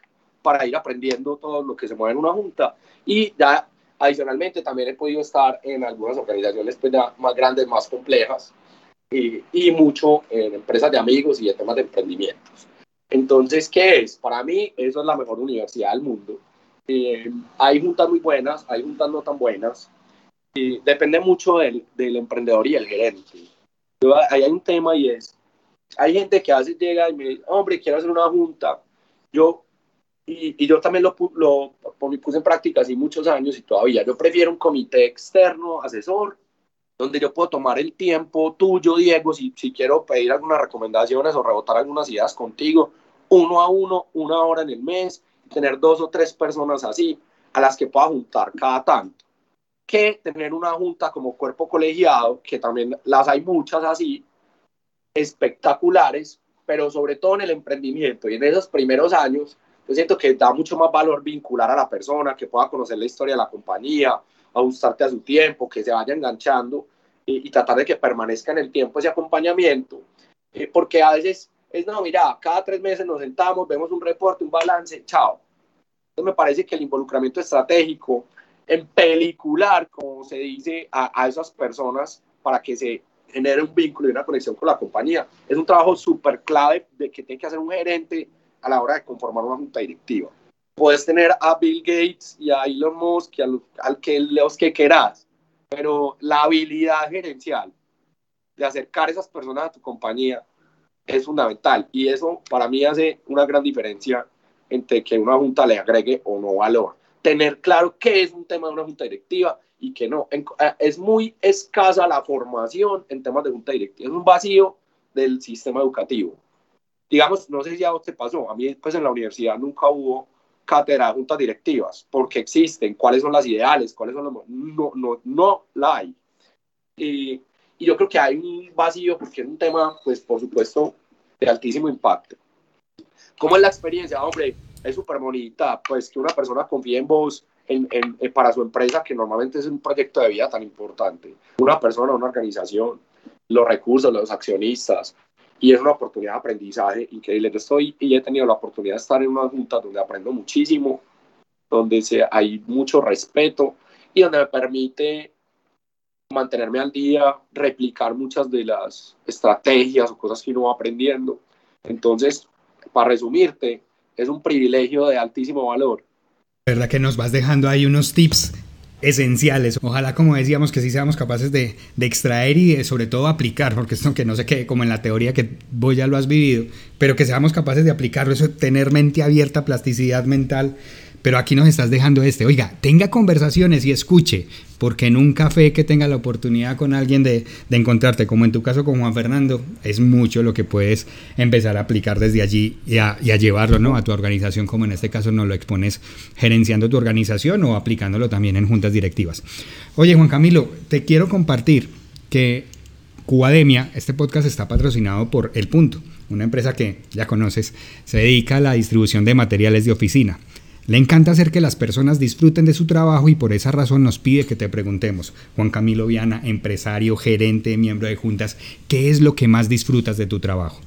S1: para ir aprendiendo todo lo que se mueve en una junta. Y ya adicionalmente también he podido estar en algunas organizaciones pues, ya más grandes, más complejas, y, y mucho en empresas de amigos y en temas de emprendimientos. Entonces, ¿qué es? Para mí, eso es la mejor universidad del mundo. Eh, hay juntas muy buenas, hay juntas no tan buenas, depende mucho del, del, emprendedor y el gerente. ahí hay un tema y es, hay gente que a veces llega y me dice, hombre, quiero hacer una junta. Yo, y, y yo también lo, lo, puse en práctica hace muchos años y todavía, yo prefiero un comité externo, asesor, donde yo puedo tomar el tiempo tuyo, Diego, si, si quiero pedir algunas recomendaciones o rebotar algunas ideas contigo, uno a uno, una hora en el mes, tener dos o tres personas así, a las que pueda juntar cada tanto que tener una junta como cuerpo colegiado, que también las hay muchas así, espectaculares, pero sobre todo en el emprendimiento y en esos primeros años, yo siento que da mucho más valor vincular a la persona, que pueda conocer la historia de la compañía, ajustarte a su tiempo, que se vaya enganchando y, tratar de que permanezca en el tiempo ese acompañamiento, eh, porque a veces es, no, mira, cada tres meses nos sentamos, vemos un reporte, un balance, chao. Entonces me parece que el involucramiento estratégico, en pelicular, como se dice, a, esas personas para que se genere un vínculo y una conexión con la compañía. Es un trabajo súper clave de que tiene que hacer un gerente a la hora de conformar una junta directiva. Puedes tener a Bill Gates y a Elon Musk y al, que los que quieras, pero la habilidad gerencial de acercar a esas personas a tu compañía es fundamental y eso para mí hace una gran diferencia entre que una junta le agregue o no valor tener claro qué es un tema de una junta directiva y qué no. Eh, es muy escasa la formación en temas de junta directiva. Es un vacío del sistema educativo. Digamos, no sé si a vos te pasó, a mí pues en la universidad nunca hubo cátedra de juntas directivas, porque existen, cuáles son las ideales, cuáles son los... No, no, no la hay. Y, y yo creo que hay un vacío porque es un tema, pues por supuesto, de altísimo impacto. ¿Cómo es la experiencia? Hombre, es súper bonita, pues que una persona confíe en vos en, en, para su empresa, que normalmente es un proyecto de vida tan importante. Una persona, una organización, los recursos, los accionistas, y es una oportunidad de aprendizaje increíble. Yo estoy y he tenido la oportunidad de estar en una junta donde aprendo muchísimo donde se, hay mucho respeto y donde me permite mantenerme al día, replicar muchas de las estrategias o cosas que uno va aprendiendo. Entonces, para resumirte, es un privilegio de altísimo valor.
S2: ¿Verdad que nos vas dejando ahí unos tips esenciales. Ojalá, como decíamos, que sí seamos capaces de, de, extraer y sobre todo aplicar, porque esto que no se quede como en la teoría que vos ya lo has vivido, pero que seamos capaces de aplicarlo, eso de tener mente abierta, plasticidad mental, pero aquí nos estás dejando este. Oiga, tenga conversaciones y escuche, porque en un café que tenga la oportunidad con alguien de, encontrarte, como en tu caso con Juan Fernando, es mucho lo que puedes empezar a aplicar desde allí y a, y a llevarlo ¿no? a tu organización, como en este caso nos lo expones gerenciando tu organización o aplicándolo también en juntas directivas. Oye, Juan Camilo, te quiero compartir que Cubademia, este podcast está patrocinado por El Punto, una empresa que ya conoces, se dedica a la distribución de materiales de oficina. Le encanta hacer que las personas disfruten de su trabajo y por esa razón nos pide que te preguntemos, Juan Camilo Viana, empresario, gerente, miembro de juntas, ¿qué es lo que más disfrutas de tu trabajo?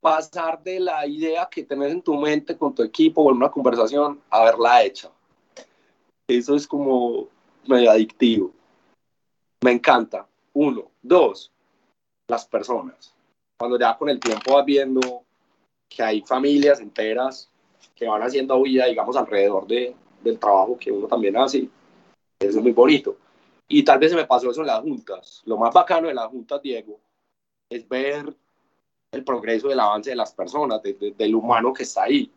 S1: Pasar de la idea que tenés en tu mente con tu equipo o en una conversación a verla hecha. Eso es como medio adictivo. Me encanta. Uno. Dos, las personas. Cuando ya con el tiempo vas viendo que hay familias enteras que van haciendo vida, digamos, alrededor de, del trabajo que uno también hace. Eso es muy bonito. Y tal vez se me pasó eso en las juntas. Lo más bacano de las juntas, Diego, es ver el progreso del avance de las personas, de, del humano que está ahí.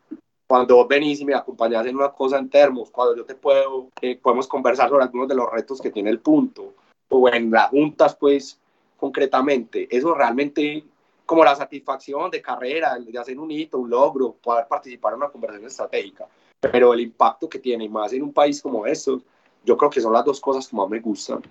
S1: Cuando vos venís y me acompañás en una cosa en termos, cuando yo te puedo, eh, podemos conversar sobre algunos de los retos que tiene el punto, o en las juntas, pues, concretamente, eso realmente como la satisfacción de carrera, de hacer un hito, un logro, poder participar en una conversación estratégica. Pero el impacto que tiene, más en un país como estos, yo creo que son las dos cosas que más me gustan.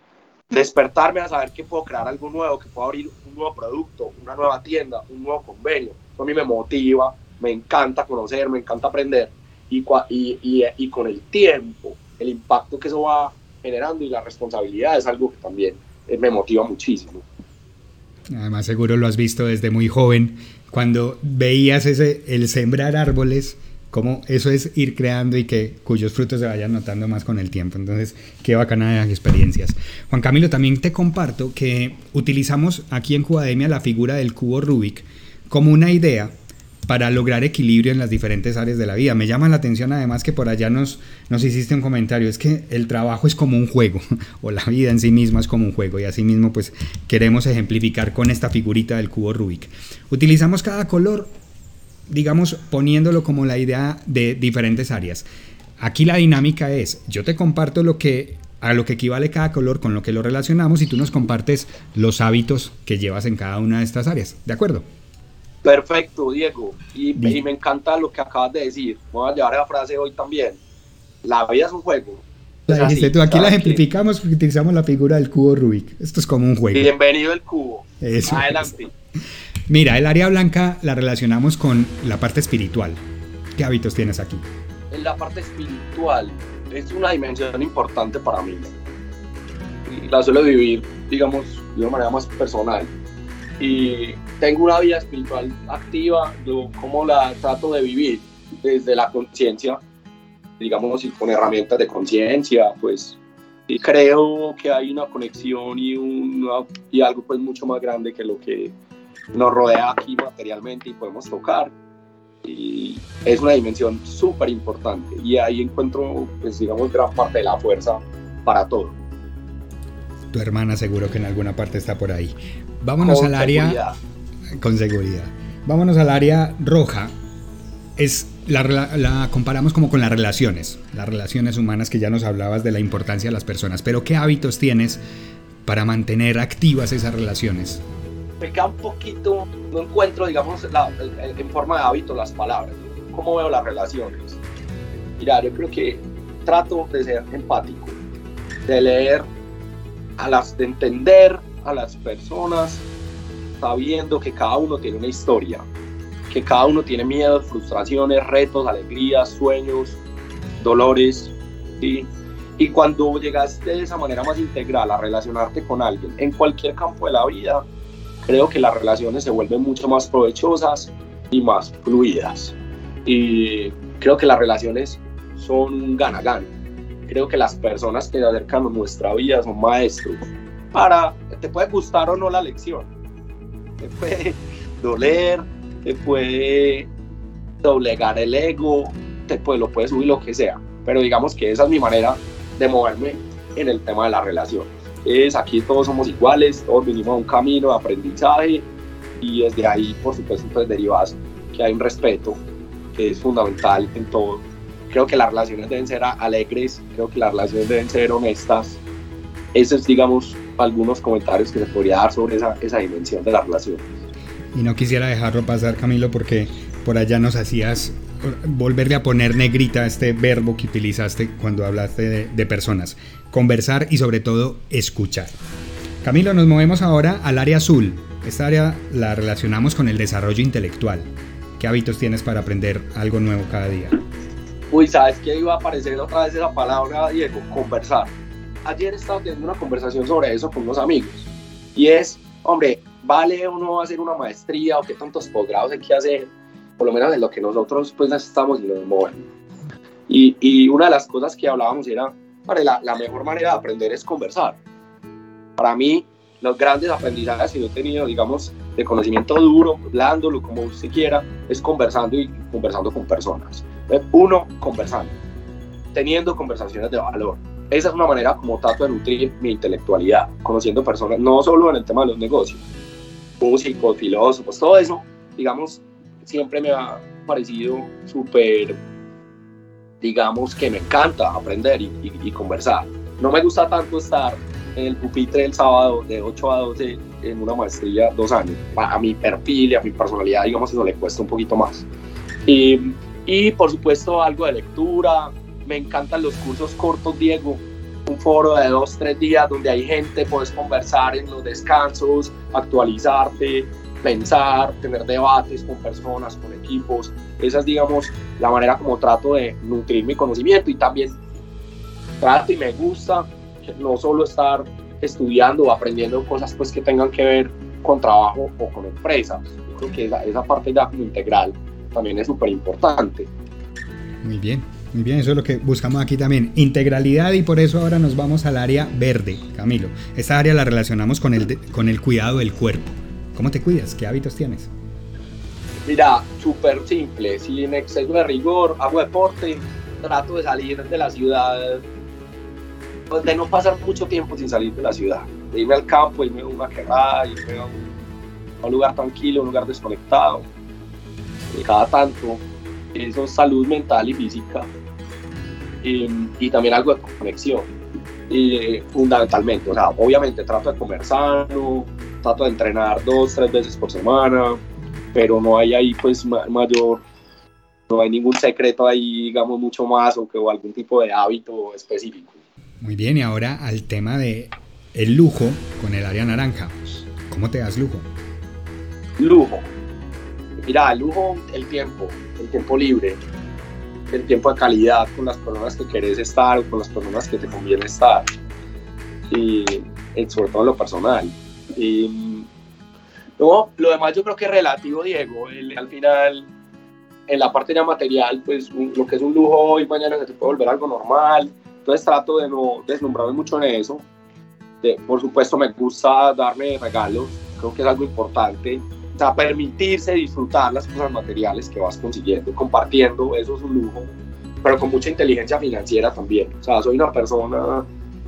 S1: Despertarme a saber que puedo crear algo nuevo, que puedo abrir un nuevo producto, una nueva tienda, un nuevo convenio. Eso a mí me motiva, me encanta conocer, me encanta aprender. Y, y, y, y con el tiempo, el impacto que eso va generando y la responsabilidad es algo que también me motiva muchísimo.
S2: Además seguro lo has visto desde muy joven, cuando veías ese, el sembrar árboles, como eso es ir creando y que cuyos frutos se vayan notando más con el tiempo. Entonces, qué bacana las experiencias. Juan Camilo, también te comparto que utilizamos aquí en Cubademia la figura del cubo Rubik como una idea para lograr equilibrio en las diferentes áreas de la vida. Me llama la atención además que por allá nos, nos hiciste un comentario, es que el trabajo es como un juego, o la vida en sí misma es como un juego, y así mismo pues queremos ejemplificar con esta figurita del cubo Rubik. Utilizamos cada color, digamos, poniéndolo como la idea de diferentes áreas. Aquí la dinámica es, yo te comparto lo que a lo que equivale cada color con lo que lo relacionamos y tú nos compartes los hábitos que llevas en cada una de estas áreas, ¿de acuerdo?
S1: Perfecto, Diego. Y, y, me encanta lo que acabas de decir. Voy a llevar esa frase hoy también. La vida es un juego.
S2: La dijiste tú, aquí la ejemplificamos porque utilizamos la figura del cubo Rubik. Esto es como un juego.
S1: Bienvenido el cubo.
S2: Eso
S1: Adelante.
S2: Mira, el área blanca la relacionamos con la parte espiritual. ¿Qué hábitos tienes aquí?
S1: En la parte espiritual es una dimensión importante para mí. Y la suelo vivir, digamos, de una manera más personal y tengo una vida espiritual activa, yo como la trato de vivir desde la conciencia, digamos, y con herramientas de conciencia, pues, y creo que hay una conexión y, una, y algo pues mucho más grande que lo que nos rodea aquí materialmente y podemos tocar. Y es una dimensión súper importante y ahí encuentro, pues, digamos, gran parte de la fuerza para todo.
S2: Tu hermana seguro que en alguna parte está por ahí. Vámonos con al área.
S1: Seguridad.
S2: Con seguridad. Vámonos al área roja. Es la, la, comparamos como con las relaciones, las relaciones humanas que ya nos hablabas de la importancia de las personas. Pero ¿qué hábitos tienes para mantener activas esas relaciones?
S1: Me queda un poquito, no encuentro, digamos, la, en forma de hábito las palabras. ¿Cómo veo las relaciones? Mira, yo creo que trato de ser empático, de leer, a las, de entender a las personas sabiendo que cada uno tiene una historia, que cada uno tiene miedos, frustraciones, retos, alegrías, sueños, dolores, ¿sí? Y cuando llegas de esa manera más integral a relacionarte con alguien en cualquier campo de la vida, creo que las relaciones se vuelven mucho más provechosas y más fluidas. Y creo que las relaciones son un gana-gana. Creo que las personas que acercan a nuestra vida son maestros. Para, te puede gustar o no la lección, te puede doler, te puede doblegar el ego, te puede, lo puede subir lo que sea. Pero digamos que esa es mi manera de moverme en el tema de la relación. Es aquí todos somos iguales, todos vinimos a un camino de aprendizaje y desde ahí, por supuesto, pues derivas que hay un respeto que es fundamental en todo. Creo que las relaciones deben ser alegres, creo que las relaciones deben ser honestas. Esos es, digamos, algunos comentarios que se podría dar sobre esa, esa dimensión de la relación.
S2: Y no quisiera dejarlo pasar, Camilo, porque por allá nos hacías volverle a poner negrita este verbo que utilizaste cuando hablaste de, personas. Conversar y sobre todo escuchar. Camilo, nos movemos ahora al área azul. Esta área la relacionamos con el desarrollo intelectual. ¿Qué hábitos tienes para aprender algo nuevo cada día?
S1: Uy, ¿sabes qué iba a aparecer otra vez esa palabra, Diego? Conversar. Ayer estaba teniendo una conversación sobre eso con unos amigos. Y es, hombre, ¿vale uno hacer una maestría o qué tantos posgrados hay que hacer? por lo menos en lo que nosotros pues estamos y nos movemos. Y, y una de las cosas que hablábamos era, para la, la, mejor manera de aprender es conversar. Para mí, los grandes aprendizajes que yo he tenido, digamos, de conocimiento duro, blándolo, como usted quiera, es conversando y conversando con personas. Uno, conversando, teniendo conversaciones de valor. Esa es una manera como trato de nutrir mi intelectualidad, conociendo personas, no solo en el tema de los negocios, músicos, filósofos, todo eso, digamos, siempre me ha parecido súper, digamos que me encanta aprender y, conversar. No me gusta tanto estar en el pupitre el sábado de 8 a 12 en una maestría dos años. A, mi perfil y a mi personalidad, digamos, eso le cuesta un poquito más. Y, y por supuesto algo de lectura. Me encantan los cursos cortos, Diego. Un foro de dos, tres días donde hay gente, puedes conversar en los descansos, actualizarte, pensar, tener debates con personas, con equipos. Esa es, digamos, la manera como trato de nutrir mi conocimiento y también trato y me gusta no solo estar estudiando o aprendiendo cosas pues que tengan que ver con trabajo o con empresas. Yo creo que esa, esa parte ya como integral también es súper importante.
S2: Muy bien, muy bien, eso es lo que buscamos aquí también, integralidad y por eso ahora nos vamos al área verde, Camilo. Esta área la relacionamos con el, con el cuidado del cuerpo. ¿Cómo te cuidas? ¿Qué hábitos tienes?
S1: Mira, súper simple, sin exceso de rigor, hago deporte, trato de salir de la ciudad, pues de no pasar mucho tiempo sin salir de la ciudad, de irme al campo, irme a una quebrada, irme a un, lugar tranquilo, un lugar desconectado. Y cada tanto, eso es salud mental y física. Y, también algo de conexión, y, fundamentalmente. O sea, obviamente trato de comer sano, trato de entrenar dos, tres veces por semana, pero no hay ahí pues mayor, no hay ningún secreto ahí, digamos, mucho más o, que, o algún tipo de hábito específico.
S2: Muy bien, y ahora al tema de el lujo con el área naranja. ¿Cómo te das lujo?
S1: Lujo. Mira, lujo, el tiempo, el tiempo libre, el tiempo de calidad con las personas que querés estar o con las personas que te conviene estar. Y sobre todo en lo personal. Y, no, lo demás yo creo que es relativo, Diego. al final, en la parte ya material, pues lo que es un lujo hoy, mañana se te puede volver algo normal. Entonces trato de no deslumbrarme mucho en eso. De, por supuesto, me gusta darme regalos, creo que es algo importante. Sea, permitirse disfrutar las cosas materiales que vas consiguiendo, compartiendo, eso es un lujo, pero con mucha inteligencia financiera también. O sea, soy una persona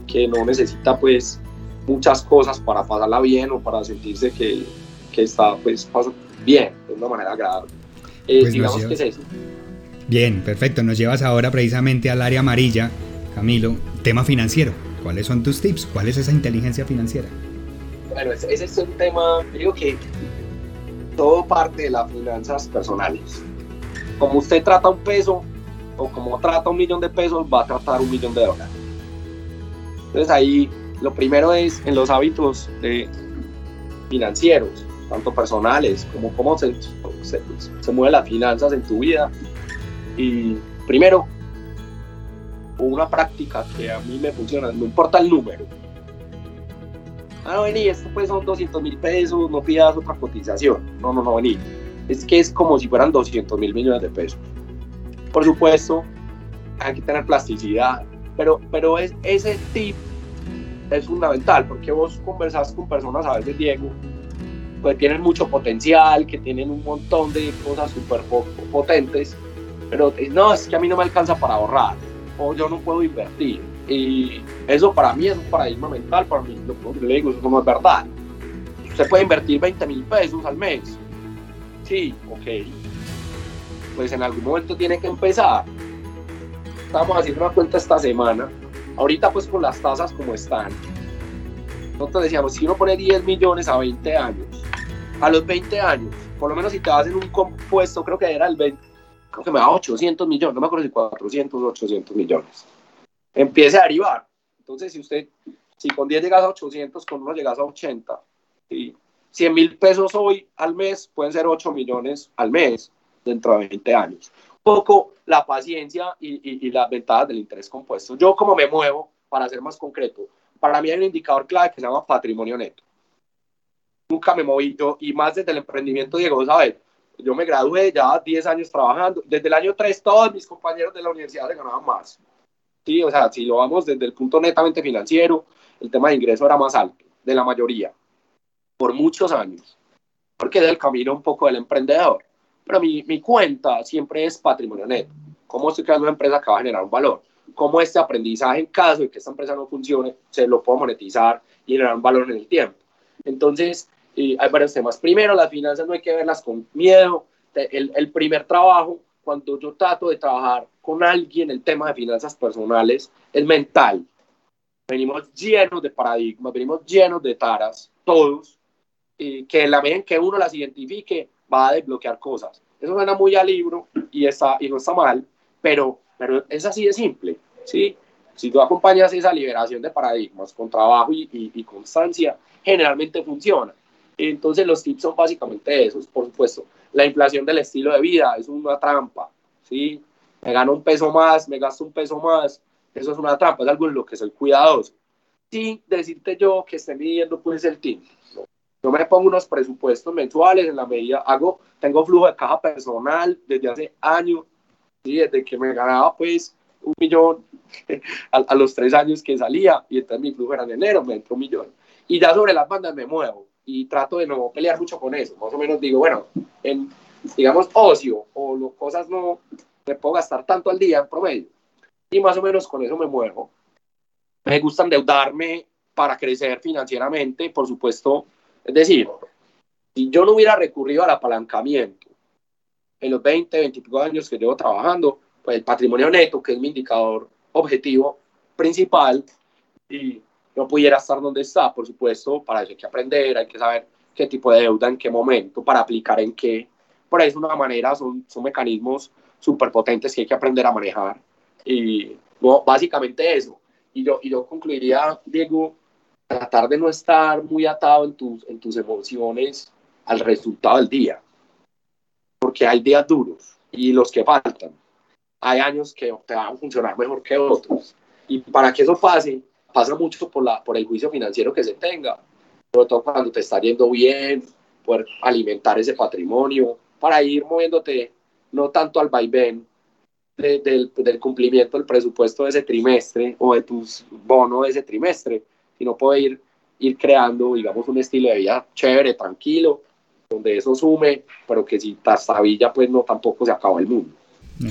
S1: que no necesita pues muchas cosas para pasarla bien o para sentirse que, que está pues bien, de una manera agradable. Eh, pues digamos que es eso.
S2: Bien, perfecto. Nos llevas ahora precisamente al área amarilla, Camilo, tema financiero. ¿Cuáles son tus tips? ¿Cuál es esa inteligencia financiera?
S1: Bueno, ese, es un tema, digo que todo parte de las finanzas personales. Como usted trata un peso o como trata un millón de pesos, va a tratar un millón de dólares. Entonces ahí lo primero es en los hábitos financieros, tanto personales como cómo se, se, mueven las finanzas en tu vida. Y primero, una práctica que a mí me funciona, no importa el número. Ah, vení, esto pues son 200 mil pesos, no pidas otra cotización. No, no, no, vení. Es que es como si fueran 200 mil millones de pesos. Por supuesto, hay que tener plasticidad, pero, pero es, ese tip es fundamental porque vos conversás con personas a veces, Diego, pues tienen mucho potencial, que tienen un montón de cosas súper potentes, pero no, es que a mí no me alcanza para ahorrar o yo no puedo invertir. Y eso para mí es un paradigma mental, para mí lo que digo, eso no es verdad. Usted puede invertir 20 mil pesos al mes. Sí, ok. Pues en algún momento tiene que empezar. Estamos haciendo una cuenta esta semana. Ahorita pues con las tasas como están. Nosotros decíamos, si uno pone 10 millones a 20 años, a los 20 años, por lo menos si te vas en un compuesto, creo que era el 20, creo que me da 800 millones, no me acuerdo si 400 o 800 millones empiece a derivar. Entonces, si usted, si con 10 llegas a 800, con uno llegas a 80, y 100 mil pesos hoy al mes pueden ser 8 millones al mes dentro de 20 años. Un poco la paciencia y, y, las ventajas del interés compuesto. Yo como me muevo, para ser más concreto, para mí hay un indicador clave que se llama patrimonio neto. Nunca me moví yo, y más desde el emprendimiento, Diego, ¿sabes? Yo me gradué ya 10 años trabajando. Desde el año 3 todos mis compañeros de la universidad se ganaban más. ¿Sí? O sea, si lo vamos desde el punto netamente financiero, el tema de ingreso era más alto de la mayoría, por muchos años, porque es el camino un poco del emprendedor. Pero mi, mi cuenta siempre es patrimonio neto. ¿Cómo estoy creando una empresa que va a generar un valor? ¿Cómo este aprendizaje, en caso de que esta empresa no funcione, se lo puedo monetizar y generar un valor en el tiempo? Entonces, hay varios temas. Primero, las finanzas no hay que verlas con miedo. El, el primer trabajo cuando yo trato de trabajar con alguien el tema de finanzas personales es mental. Venimos llenos de paradigmas, venimos llenos de taras, todos, y que la medida en que uno las identifique va a desbloquear cosas. Eso suena muy a libro y, está, y no está mal, pero, pero es así de simple. ¿sí? Si tú acompañas esa liberación de paradigmas con trabajo y, y constancia, generalmente funciona. Entonces los tips son básicamente esos, por supuesto la inflación del estilo de vida es una trampa, ¿sí? Me gano un peso más, me gasto un peso más, eso es una trampa, es algo en lo que soy cuidadoso. Sin decirte yo que esté midiendo pues el tiempo. Yo me pongo unos presupuestos mensuales en la medida, hago, tengo flujo de caja personal desde hace años, ¿sí? desde que me ganaba pues un millón a, los tres años que salía y entonces mi flujo era en enero, me entró un millón. Y ya sobre las bandas me muevo y trato de no pelear mucho con eso. Más o menos digo, bueno, en, digamos, ocio o lo, cosas no, me puedo gastar tanto al día en promedio. Y más o menos con eso me muevo. Me gusta endeudarme para crecer financieramente, por supuesto. Es decir, si yo no hubiera recurrido al apalancamiento en los 20, 25 años que llevo trabajando, pues el patrimonio neto, que es mi indicador objetivo principal, y no pudiera estar donde está. Por supuesto, para eso hay que aprender, hay que saber qué tipo de deuda, en qué momento, para aplicar en qué. Por eso, una manera, son, son mecanismos súper potentes que hay que aprender a manejar. Y básicamente eso. Y yo, y yo concluiría, Diego, tratar de no estar muy atado en tus, en tus emociones al resultado del día. Porque hay días duros y los que faltan. Hay años que te van a funcionar mejor que otros. Y para que eso pase, pasa mucho por, la, por el juicio financiero que se tenga, sobre todo cuando te está yendo bien, poder alimentar ese patrimonio, para ir moviéndote no tanto al vaivén del, cumplimiento del presupuesto de ese trimestre o de tus bonos de ese trimestre, sino poder ir, ir creando, digamos, un estilo de vida chévere, tranquilo, donde eso sume, pero que si trastabilla, pues no tampoco se acaba el mundo.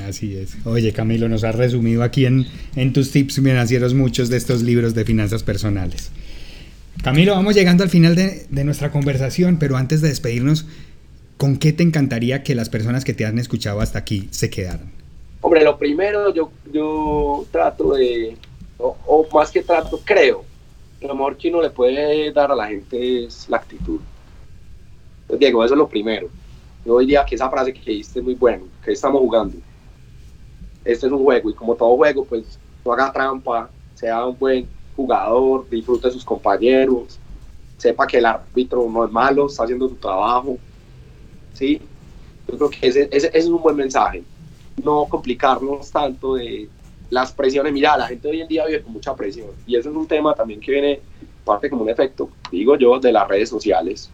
S2: Así es. Oye, Camilo, nos has resumido aquí en, en tus tips financieros muchos de estos libros de finanzas personales. Camilo, vamos llegando al final de, de, nuestra conversación, pero antes de despedirnos, ¿con qué te encantaría que las personas que te han escuchado hasta aquí se quedaran?
S1: Hombre, lo primero yo, yo trato de, o, o más que trato, creo, lo mejor que uno le puede dar a la gente es la actitud. Pues, Diego, eso es lo primero. Yo diría que esa frase que dijiste es muy buena, que estamos jugando este es un juego y como todo juego, pues no haga trampa, sea un buen jugador, disfrute de sus compañeros, sepa que el árbitro no es malo, está haciendo su trabajo. ¿Sí? Yo creo que ese, es un buen mensaje. No complicarnos tanto de las presiones. Mira, la gente hoy en día vive con mucha presión y eso es un tema también que viene parte como un efecto, digo yo, de las redes sociales.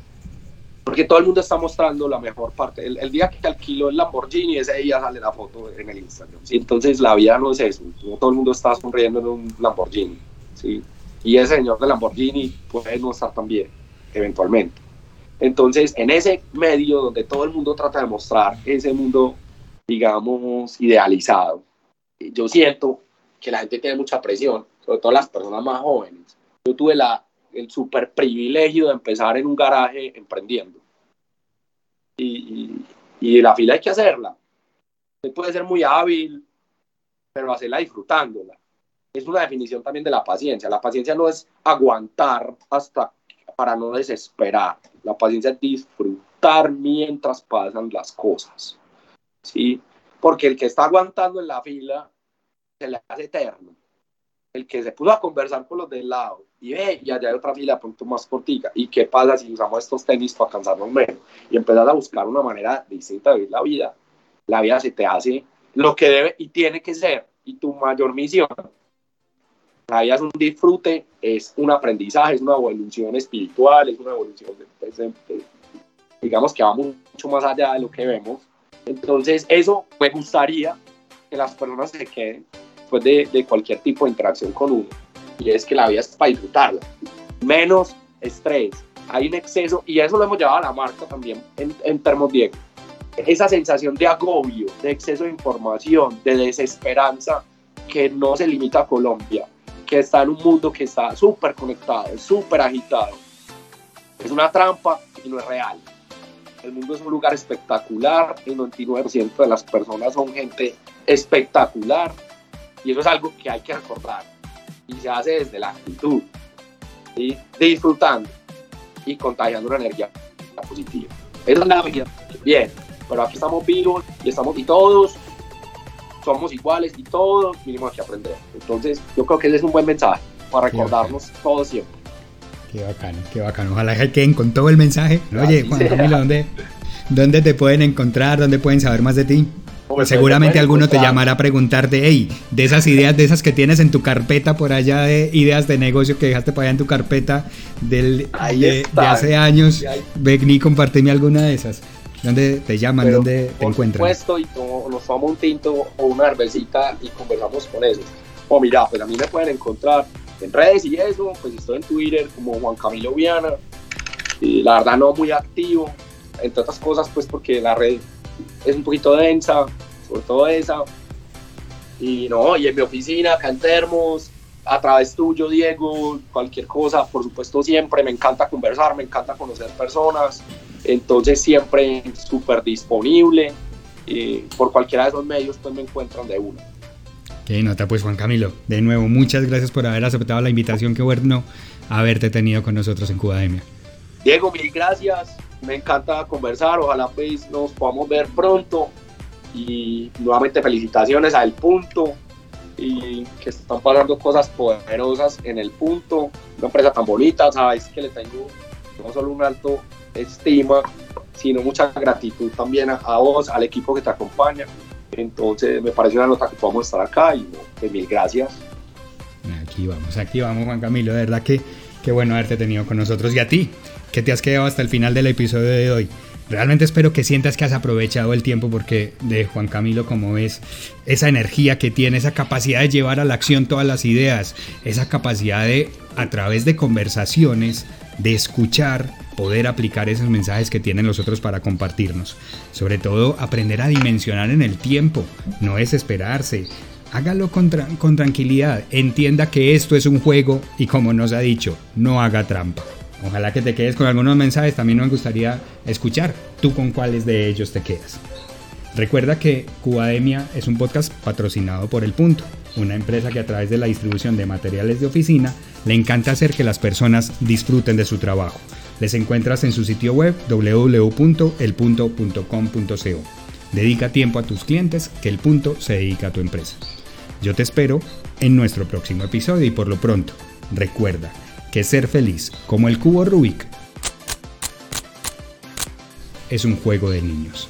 S1: porque todo el mundo está mostrando la mejor parte. El, día que alquiló el Lamborghini, ese día sale la foto en el Instagram. Entonces la vida no es eso, todo el mundo está sonriendo en un Lamborghini. ¿sí? Y ese señor de Lamborghini puede no estar tan bien, eventualmente. Entonces, en ese medio donde todo el mundo trata de mostrar ese mundo, digamos, idealizado, yo siento que la gente tiene mucha presión, sobre todo las personas más jóvenes. Yo tuve la, el super privilegio de empezar en un garaje emprendiendo. Y, y, la fila hay que hacerla. Usted puede ser muy hábil, pero hacerla disfrutándola. Es una definición también de la paciencia. La paciencia no es aguantar hasta para no desesperar. La paciencia es disfrutar mientras pasan las cosas. ¿sí? Porque el que está aguantando en la fila se le hace eterno. El que se puso a conversar con los del lado y ve, y allá hay otra fila pronto más cortica. ¿Y qué pasa si usamos estos tenis para cansarnos menos? Y empezás a buscar una manera distinta de vivir la vida. La vida se te hace lo que debe y tiene que ser. Y tu mayor misión. La vida es un disfrute, es un aprendizaje, es una evolución espiritual, es una evolución, de, digamos que va mucho más allá de lo que vemos. Entonces, eso me gustaría que las personas se queden después de, de cualquier tipo de interacción con uno y es que la vida es para disfrutarla. Menos estrés, hay un exceso, y eso lo hemos llevado a la marca también en, en Termos Diego. Esa sensación de agobio, de exceso de información, de desesperanza que no se limita a Colombia, que está en un mundo que está súper conectado, súper agitado. Es una trampa y no es real. El mundo es un lugar espectacular, el 99% de las personas son gente espectacular y eso es algo que hay que recordar y se hace desde la actitud, disfrutando y contagiando una energía positiva. Eso es nada me bien, pero aquí estamos vivos y estamos y todos somos iguales y todos vinimos aquí a aprender. Entonces, yo creo que ese es un buen mensaje para recordarnos todos siempre.
S2: Qué bacano, qué bacano. Ojalá que queden con todo el mensaje. Oye, Juan Camilo, ¿dónde, ¿dónde te pueden encontrar? ¿Dónde pueden saber más de ti? Seguramente alguno te llamará a preguntarte, hey, de esas ideas, de esas que tienes en tu carpeta por allá, de ideas de negocio que dejaste para allá en tu carpeta del, de, hace años, ven y compartime alguna de esas. ¿Dónde te llaman? ¿Dónde te encuentran?
S1: Por supuesto, y nos tomamos un tinto o una cervecita y conversamos con eso. O mira, pues a mí me pueden encontrar en redes y eso, pues estoy en Twitter como Juan Camilo Viana. Y la verdad no muy activo, entre otras cosas, pues porque la red es un poquito densa, sobre todo esa. Y no, y en mi oficina, acá en Termos, a través tuyo, Diego, cualquier cosa, por supuesto siempre, me encanta conversar, me encanta conocer personas, entonces siempre súper disponible, y por cualquiera de esos medios pues me encuentran de una.
S2: Qué nota pues Juan Camilo, de nuevo muchas gracias por haber aceptado la invitación, qué bueno haberte tenido con nosotros en Cubademia.
S1: Diego, mil gracias, me encanta conversar, ojalá pues nos podamos ver pronto. Y nuevamente felicitaciones a El Punto y que están pasando cosas poderosas en El Punto, una empresa tan bonita, sabes que le tengo no solo un alto estima, sino mucha gratitud también a, vos, al equipo que te acompaña. Entonces me parece una nota que podamos estar acá y pues, mil gracias.
S2: Aquí vamos, aquí vamos Juan Camilo, de verdad que qué bueno haberte tenido con nosotros y a ti que te has quedado hasta el final del episodio de hoy. Realmente espero que sientas que has aprovechado el tiempo porque de Juan Camilo, como ves, esa energía que tiene, esa capacidad de llevar a la acción todas las ideas, esa capacidad de, a través de conversaciones, de escuchar, poder aplicar esos mensajes que tienen los otros para compartirnos. Sobre todo, aprender a dimensionar en el tiempo, no es esperarse. Hágalo con, con tranquilidad, entienda que esto es un juego y como nos ha dicho, no haga trampa. Ojalá que te quedes con algunos mensajes, también nos gustaría escuchar tú con cuáles de ellos te quedas. Recuerda que Cubademia es un podcast patrocinado por El Punto, una empresa que a través de la distribución de materiales de oficina le encanta hacer que las personas disfruten de su trabajo. Les encuentras en su sitio web www.elpunto.com.co. Dedica tiempo a tus clientes, que el punto se dedica a tu empresa. Yo te espero en nuestro próximo episodio y por lo pronto, recuerda, que ser feliz, como el cubo Rubik, es un juego de niños.